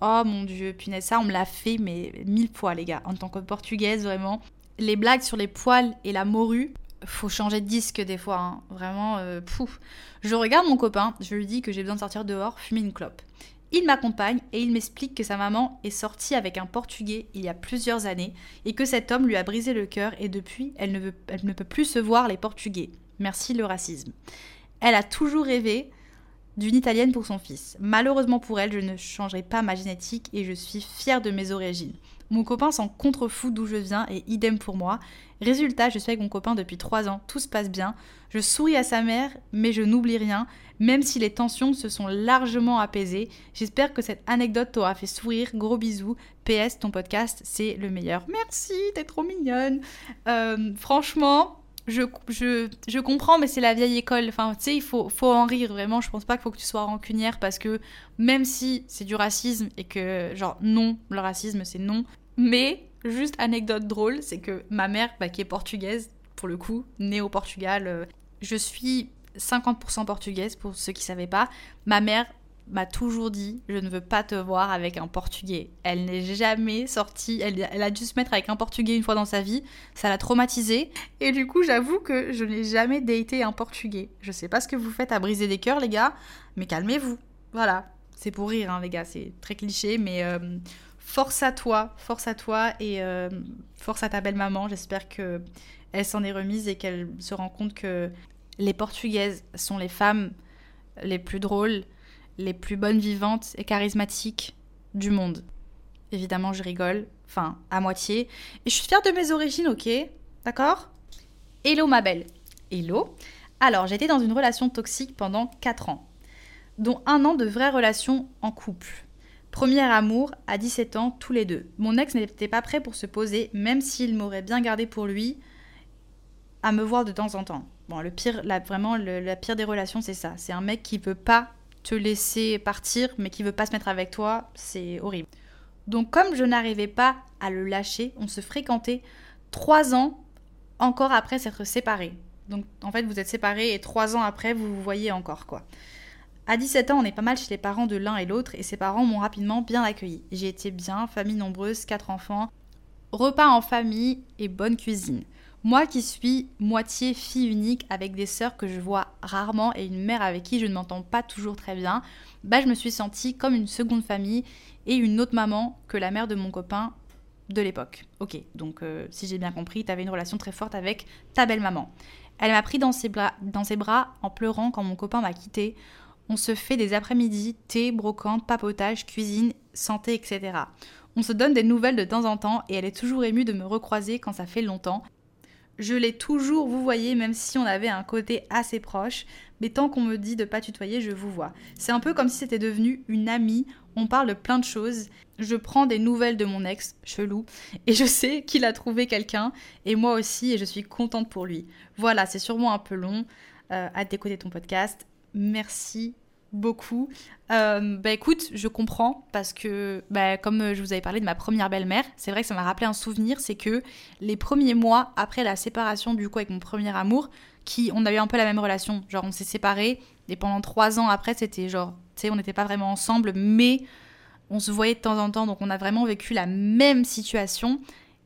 Oh mon dieu, punaise, ça on me l'a fait, mais mille fois les gars. En tant que portugaise, vraiment. Les blagues sur les poils et la morue, faut changer de disque des fois, hein. vraiment, euh. Je regarde mon copain, je lui dis que j'ai besoin de sortir dehors, fumer une clope. Il m'accompagne et il m'explique que sa maman est sortie avec un Portugais il y a plusieurs années et que cet homme lui a brisé le cœur et depuis, elle ne peut plus se voir les Portugais. Merci le racisme. Elle a toujours rêvé d'une italienne pour son fils. Malheureusement pour elle, je ne changerai pas ma génétique et je suis fière de mes origines. Mon copain s'en contrefout d'où je viens et idem pour moi. Résultat, je suis avec mon copain depuis 3 ans, tout se passe bien. Je souris à sa mère, mais je n'oublie rien, même si les tensions se sont largement apaisées. J'espère que cette anecdote t'aura fait sourire. Gros bisous. PS, ton podcast, c'est le meilleur. Merci, t'es trop mignonne. Euh, franchement, je, je, je comprends, mais c'est la vieille école. Enfin, tu sais, il faut, faut en rire, vraiment. Je pense pas qu'il faut que tu sois rancunière parce que même si c'est du racisme et que, genre, non, le racisme, c'est non. Mais, juste anecdote drôle, c'est que ma mère, bah, qui est portugaise, pour le coup, née au Portugal, euh, je suis 50% portugaise, pour ceux qui savaient pas. Ma mère m'a toujours dit je ne veux pas te voir avec un portugais. Elle n'est jamais sortie, elle, a dû se mettre avec un portugais une fois dans sa vie, ça l'a traumatisée. Et du coup, j'avoue que je n'ai jamais daté un portugais. Je sais pas ce que vous faites à briser des cœurs, les gars, mais calmez-vous. Voilà, c'est pour rire, hein, les gars, c'est très cliché, mais euh, force à toi, force à toi et euh, force à ta belle maman. J'espère que elle s'en est remise et qu'elle se rend compte que les portugaises sont les femmes les plus drôles les plus bonnes vivantes et charismatiques du monde. Évidemment, je rigole, enfin, à moitié. Et je suis fière de mes origines, ok? D'accord? Hello, ma belle. Hello? Alors, j'étais dans une relation toxique pendant 4 ans, dont un an de vraie relation en couple. Premier amour à 17 ans, tous les deux. Mon ex n'était pas prêt pour se poser, même s'il m'aurait bien gardé pour lui, à me voir de temps en temps. Bon, le pire, la, vraiment, la pire des relations, c'est ça. C'est un mec qui veut pas te laisser partir, mais qui veut pas se mettre avec toi, c'est horrible. Donc comme je n'arrivais pas à le lâcher, on se fréquentait trois ans encore après s'être séparés. Donc en fait vous êtes séparés et trois ans après vous vous voyez encore quoi. À 17 ans, on est pas mal chez les parents de l'un et l'autre et ses parents m'ont rapidement bien accueilli. J'ai été bien, famille nombreuse, quatre enfants, repas en famille et bonne cuisine. Moi qui suis moitié fille unique avec des sœurs que je vois rarement et une mère avec qui je ne m'entends pas toujours très bien, bah je me suis sentie comme une seconde famille et une autre maman que la mère de mon copain de l'époque. Ok, donc euh, si j'ai bien compris, tu avais une relation très forte avec ta belle-maman. Elle m'a pris dans ses, bras, dans ses bras en pleurant quand mon copain m'a quitté. On se fait des après-midi, thé, brocante, papotage, cuisine, santé, etc. On se donne des nouvelles de temps en temps et elle est toujours émue de me recroiser quand ça fait longtemps. Je l'ai toujours vous voyez, même si on avait un côté assez proche. Mais tant qu'on me dit de pas tutoyer, je vous vois. C'est un peu comme si c'était devenu une amie. On parle de plein de choses. Je prends des nouvelles de mon ex, chelou, et je sais qu'il a trouvé quelqu'un, et moi aussi, et je suis contente pour lui. Voilà, c'est sûrement un peu long. Euh, à d'écouter ton podcast. Merci beaucoup. Euh, bah écoute, je comprends parce que, bah, comme je vous avais parlé de ma première belle-mère, c'est vrai que ça m'a rappelé un souvenir, c'est que les premiers mois après la séparation du coup avec mon premier amour, qui on a eu un peu la même relation, genre on s'est séparés et pendant trois ans après c'était genre, tu sais, on n'était pas vraiment ensemble, mais on se voyait de temps en temps, donc on a vraiment vécu la même situation.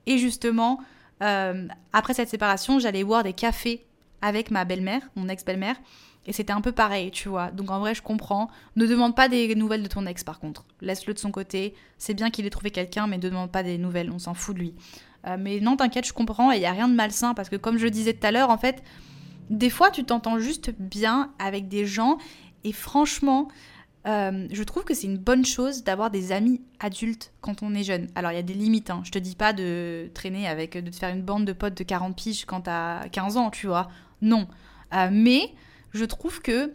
Et justement, euh, après cette séparation, j'allais boire des cafés avec ma belle-mère, mon ex-belle-mère. Et c'était un peu pareil, tu vois. Donc en vrai, je comprends. Ne demande pas des nouvelles de ton ex, par contre. Laisse-le de son côté. C'est bien qu'il ait trouvé quelqu'un, mais ne demande pas des nouvelles. On s'en fout de lui. Euh, mais non, t'inquiète, je comprends. Et il n'y a rien de malsain. Parce que comme je le disais tout à l'heure, en fait, des fois, tu t'entends juste bien avec des gens. Et franchement, euh, je trouve que c'est une bonne chose d'avoir des amis adultes quand on est jeune. Alors, il y a des limites. Hein. Je te dis pas de traîner avec, de te faire une bande de potes de 40 piges quand t'as 15 ans, tu vois. Non. Euh, mais je trouve que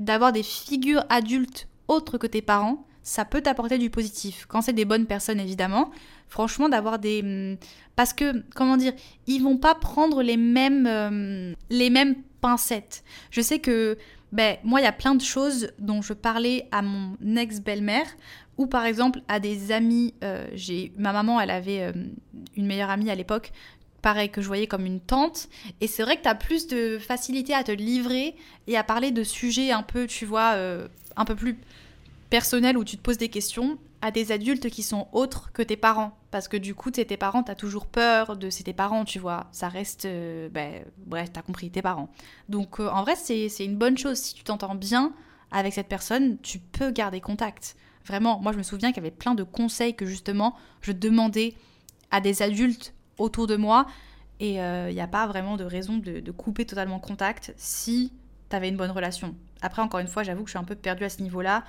d'avoir des figures adultes autres que tes parents, ça peut t'apporter du positif. Quand c'est des bonnes personnes, évidemment. Franchement, d'avoir des... Hmm, parce que, comment dire, ils vont pas prendre les mêmes, euh, les mêmes pincettes. Je sais que, ben, moi, il y a plein de choses dont je parlais à mon ex-belle-mère, ou par exemple à des amis. Euh, j'ai Ma maman, elle avait euh, une meilleure amie à l'époque pareil, que je voyais comme une tante. Et c'est vrai que tu as plus de facilité à te livrer et à parler de sujets un peu, tu vois, euh, un peu plus personnels où tu te poses des questions à des adultes qui sont autres que tes parents. Parce que du coup, tes parents, t'as toujours peur de c'est tes parents, tu vois. Ça reste, euh, ben, bref, t'as compris, tes parents. Donc euh, en vrai, c'est une bonne chose. Si tu t'entends bien avec cette personne, tu peux garder contact. Vraiment, moi je me souviens qu'il y avait plein de conseils que justement je demandais à des adultes autour de moi. Et il euh, n'y a pas vraiment de raison de, couper totalement contact si tu avais une bonne relation. Après, encore une fois, j'avoue que je suis un peu perdue à ce niveau-là.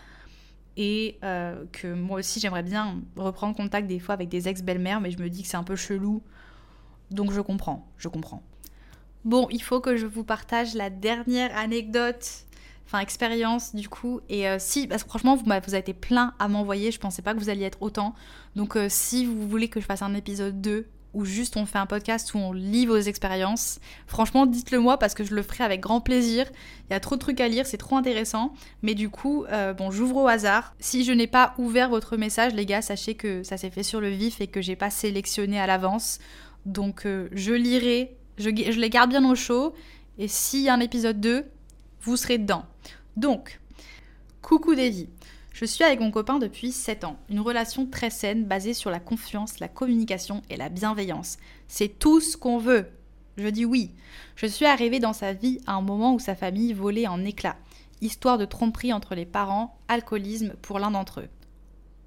Et euh, que moi aussi, j'aimerais bien reprendre contact des fois avec des ex-belles-mères, mais je me dis que c'est un peu chelou. Donc je comprends, je comprends. Bon, il faut que je vous partage la dernière anecdote, enfin expérience du coup. Et euh, si, parce que franchement, vous, vous avez été plein à m'envoyer, je pensais pas que vous alliez être autant. Donc si vous voulez que je fasse un épisode 2, ou juste on fait un podcast où on lit vos expériences. Franchement, dites-le moi parce que je le ferai avec grand plaisir. Il y a trop de trucs à lire, c'est trop intéressant. Mais du coup, euh, bon, j'ouvre au hasard. Si je n'ai pas ouvert votre message, les gars, sachez que ça s'est fait sur le vif et que j'ai pas sélectionné à l'avance. Donc euh, je lirai, je, les garde bien au chaud. Et s'il y a un épisode 2, vous serez dedans. Donc, coucou Davy. Je suis avec mon copain depuis 7 ans. Une relation très saine basée sur la confiance, la communication et la bienveillance. C'est tout ce qu'on veut. Je dis oui. Je suis arrivée dans sa vie à un moment où sa famille volait en éclats. Histoire de tromperie entre les parents, alcoolisme pour l'un d'entre eux.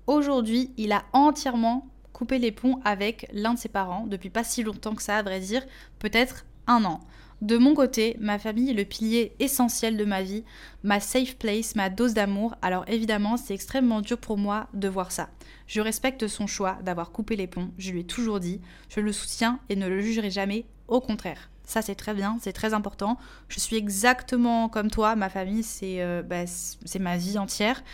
Aujourd'hui, il a entièrement coupé les ponts avec l'un de ses parents, depuis pas si longtemps que ça, à vrai dire, peut-être un an. De mon côté, ma famille est le pilier essentiel de ma vie, ma safe place, ma dose d'amour, alors évidemment c'est extrêmement dur pour moi de voir ça. Je respecte son choix d'avoir coupé les ponts, je lui ai toujours dit, je le soutiens et ne le jugerai jamais, au contraire. Ça c'est très bien, c'est très important. Je suis exactement comme toi, ma famille c'est euh, bah, ma vie entière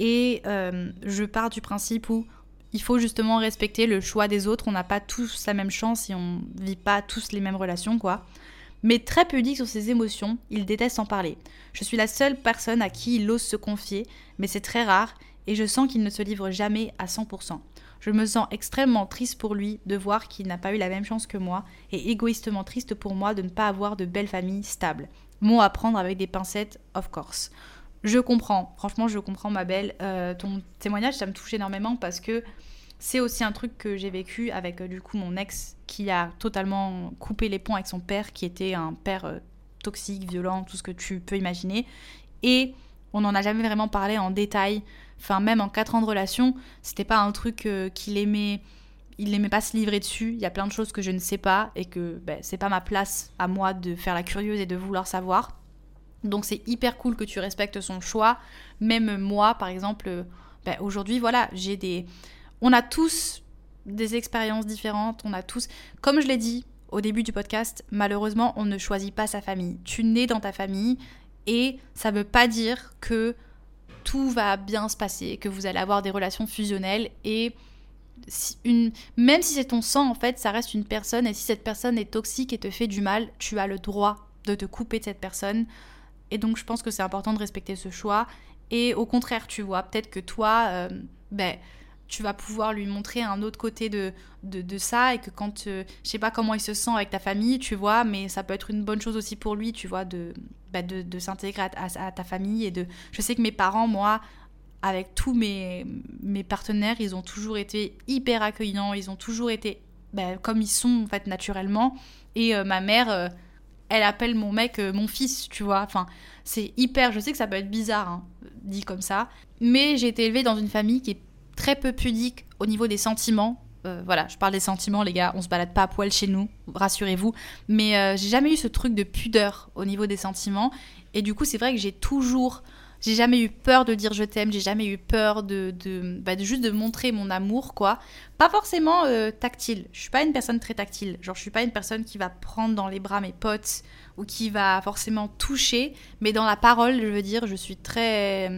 et euh, je pars du principe où il faut justement respecter le choix des autres, on n'a pas tous la même chance et on vit pas tous les mêmes relations quoi mais très pudique sur ses émotions, il déteste en parler. Je suis la seule personne à qui il ose se confier, mais c'est très rare, et je sens qu'il ne se livre jamais à 100%. Je me sens extrêmement triste pour lui de voir qu'il n'a pas eu la même chance que moi, et égoïstement triste pour moi de ne pas avoir de belle famille stable. Mot à prendre avec des pincettes, of course. Je comprends, franchement je comprends ma belle. Euh, ton témoignage, ça me touche énormément parce que c'est aussi un truc que j'ai vécu avec euh, du coup mon ex qui a totalement coupé les ponts avec son père, qui était un père euh, toxique, violent, tout ce que tu peux imaginer. Et on n'en a jamais vraiment parlé en détail. Enfin, même en 4 ans de relation, c'était pas un truc euh, qu'il aimait. Il n'aimait pas se livrer dessus. Il y a plein de choses que je ne sais pas et que ben, c'est pas ma place à moi de faire la curieuse et de vouloir savoir. Donc c'est hyper cool que tu respectes son choix. Même moi, par exemple, ben, aujourd'hui, voilà, j'ai des on a tous des expériences différentes, on a tous, comme je l'ai dit au début du podcast, malheureusement, on ne choisit pas sa famille. Tu nais dans ta famille et ça ne veut pas dire que tout va bien se passer, que vous allez avoir des relations fusionnelles et une, même si c'est ton sang, en fait, ça reste une personne et si cette personne est toxique et te fait du mal, tu as le droit de te couper de cette personne. Et donc, je pense que c'est important de respecter ce choix. Et au contraire, tu vois, peut-être que toi, euh, ben, tu vas pouvoir lui montrer un autre côté de, de, ça et que quand, euh, je sais pas comment il se sent avec ta famille, tu vois, mais ça peut être une bonne chose aussi pour lui, tu vois, de, bah, de, s'intégrer à, ta famille et de... Je sais que mes parents, moi, avec tous mes, mes partenaires, ils ont toujours été hyper accueillants, ils ont toujours été bah, comme ils sont, en fait, naturellement. Et euh, ma mère... Euh, elle appelle mon mec mon fils, tu vois. Enfin, c'est hyper. Je sais que ça peut être bizarre, hein, dit comme ça. Mais j'ai été élevée dans une famille qui est très peu pudique au niveau des sentiments. Euh, voilà, je parle des sentiments, les gars, on se balade pas à poil chez nous, rassurez-vous. Mais euh, j'ai jamais eu ce truc de pudeur au niveau des sentiments. Et du coup, c'est vrai que j'ai toujours. J'ai jamais eu peur de dire je t'aime, j'ai jamais eu peur de, de, bah, de, juste de montrer mon amour, quoi. Pas forcément euh, tactile. Je suis pas une personne très tactile. Genre, je suis pas une personne qui va prendre dans les bras mes potes ou qui va forcément toucher. Mais dans la parole, je veux dire, je suis très.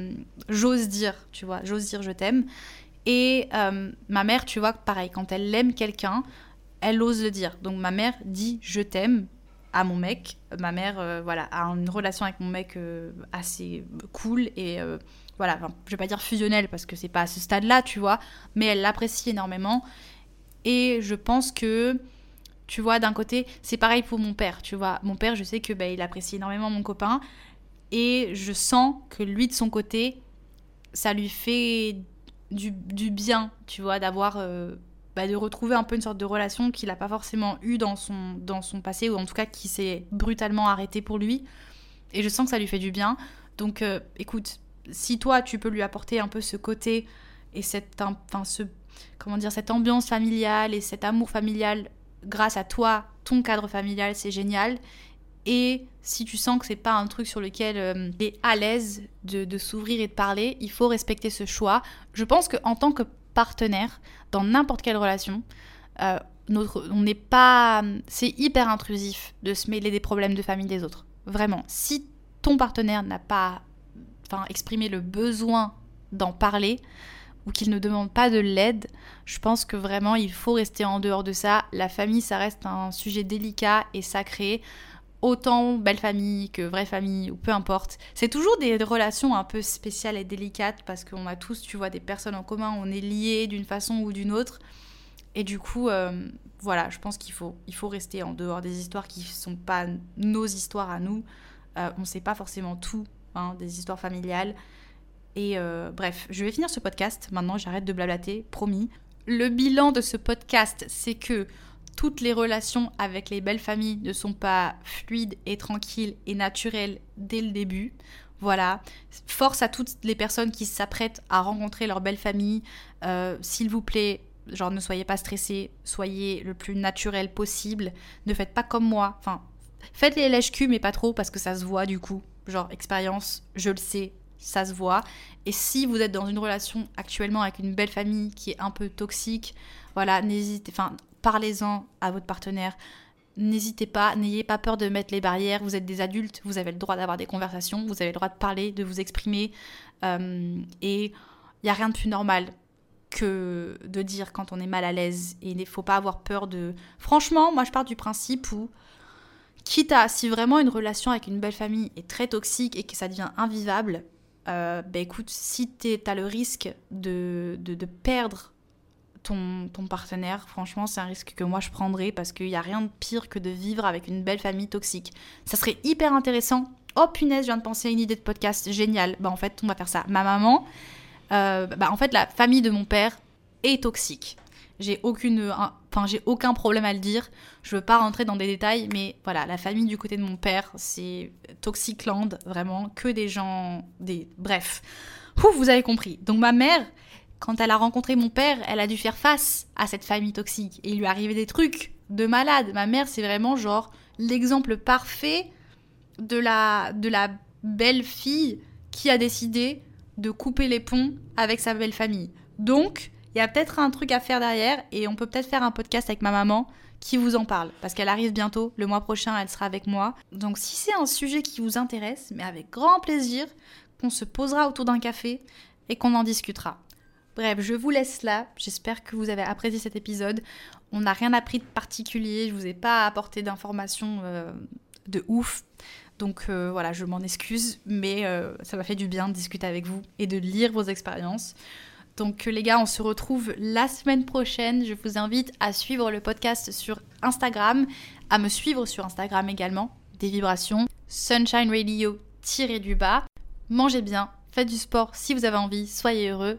J'ose dire, tu vois, j'ose dire je t'aime. Et euh, ma mère, tu vois, pareil, quand elle aime quelqu'un, elle ose le dire. Donc ma mère dit je t'aime à mon mec. Ma mère, euh, voilà, a une relation avec mon mec euh, assez cool et voilà, je vais pas dire fusionnelle parce que c'est pas à ce stade-là, tu vois, mais elle l'apprécie énormément. Et je pense que, tu vois, d'un côté, c'est pareil pour mon père, tu vois. Mon père, je sais que bah, il apprécie énormément mon copain et je sens que lui de son côté, ça lui fait du, bien, tu vois, d'avoir. Euh, bah, de retrouver un peu une sorte de relation qu'il n'a pas forcément eu dans son, dans son passé, ou en tout cas qui s'est brutalement arrêtée pour lui. Et je sens que ça lui fait du bien. Donc euh, écoute, si toi tu peux lui apporter un peu ce côté et cette, enfin, ce, comment dire, cette ambiance familiale et cet amour familial grâce à toi, ton cadre familial, c'est génial. Et si tu sens que c'est pas un truc sur lequel euh, tu es à l'aise de, s'ouvrir et de parler, il faut respecter ce choix. Je pense qu'en tant que partenaire, dans n'importe quelle relation, euh, notre, on n'est pas. C'est hyper intrusif de se mêler des problèmes de famille des autres. Vraiment. Si ton partenaire n'a pas exprimé le besoin d'en parler, ou qu'ils ne demandent pas de l'aide, je pense que vraiment il faut rester en dehors de ça. La famille, ça reste un sujet délicat et sacré. Autant belle famille que vraie famille, ou peu importe. C'est toujours des relations un peu spéciales et délicates parce qu'on a tous, tu vois, des personnes en commun, on est liés d'une façon ou d'une autre. Et du coup, euh, voilà, je pense qu'il faut, il faut rester en dehors des histoires qui ne sont pas nos histoires à nous. Euh, on ne sait pas forcément tout hein, des histoires familiales. Et euh, bref, je vais finir ce podcast. Maintenant, j'arrête de blablater, promis. Le bilan de ce podcast, c'est que toutes les relations avec les belles familles ne sont pas fluides et tranquilles et naturelles dès le début. Voilà. Force à toutes les personnes qui s'apprêtent à rencontrer leur belle famille. Euh, s'il vous plaît, genre ne soyez pas stressés, soyez le plus naturel possible. Ne faites pas comme moi. Enfin, faites les lèches mais pas trop parce que ça se voit du coup. Genre expérience, je le sais, ça se voit. Et si vous êtes dans une relation actuellement avec une belle famille qui est un peu toxique, voilà, n'hésitez, enfin, parlez-en à votre partenaire. N'hésitez pas, n'ayez pas peur de mettre les barrières. Vous êtes des adultes, vous avez le droit d'avoir des conversations, vous avez le droit de parler, de vous exprimer. Euh, et il n'y a rien de plus normal que de dire quand on est mal à l'aise. Et il ne faut pas avoir peur de... Franchement, moi je pars du principe où quitte à, si vraiment une relation avec une belle famille est très toxique et que ça devient invivable, euh, bah écoute, si tu as le risque de, de, perdre ton, partenaire, franchement, c'est un risque que moi je prendrais parce qu'il n'y a rien de pire que de vivre avec une belle famille toxique. Ça serait hyper intéressant. Oh punaise, je viens de penser à une idée de podcast génial. Bah en fait, on va faire ça. Ma maman, euh, bah en fait, la famille de mon père est toxique. J'ai aucune, enfin j'ai aucun problème à le dire. Je veux pas rentrer dans des détails, mais voilà, la famille du côté de mon père, c'est Toxicland, vraiment que des gens, des, bref, vous avez compris. Donc ma mère, quand elle a rencontré mon père, elle a dû faire face à cette famille toxique et il lui arrivait des trucs de malade. Ma mère, c'est vraiment genre l'exemple parfait de la de la belle fille qui a décidé de couper les ponts avec sa belle famille. Donc il y a peut-être un truc à faire derrière et on peut peut-être faire un podcast avec ma maman qui vous en parle parce qu'elle arrive bientôt, le mois prochain elle sera avec moi. Donc si c'est un sujet qui vous intéresse, mais avec grand plaisir, qu'on se posera autour d'un café et qu'on en discutera. Bref, je vous laisse là. J'espère que vous avez apprécié cet épisode. On n'a rien appris de particulier, je vous ai pas apporté d'informations euh, de ouf. Donc euh, voilà, je m'en excuse, mais euh, ça m'a fait du bien de discuter avec vous et de lire vos expériences. Donc les gars, on se retrouve la semaine prochaine. Je vous invite à suivre le podcast sur Instagram, à me suivre sur Instagram également, des vibrations, Sunshine Radio tiré du bas. Mangez bien, faites du sport si vous avez envie, soyez heureux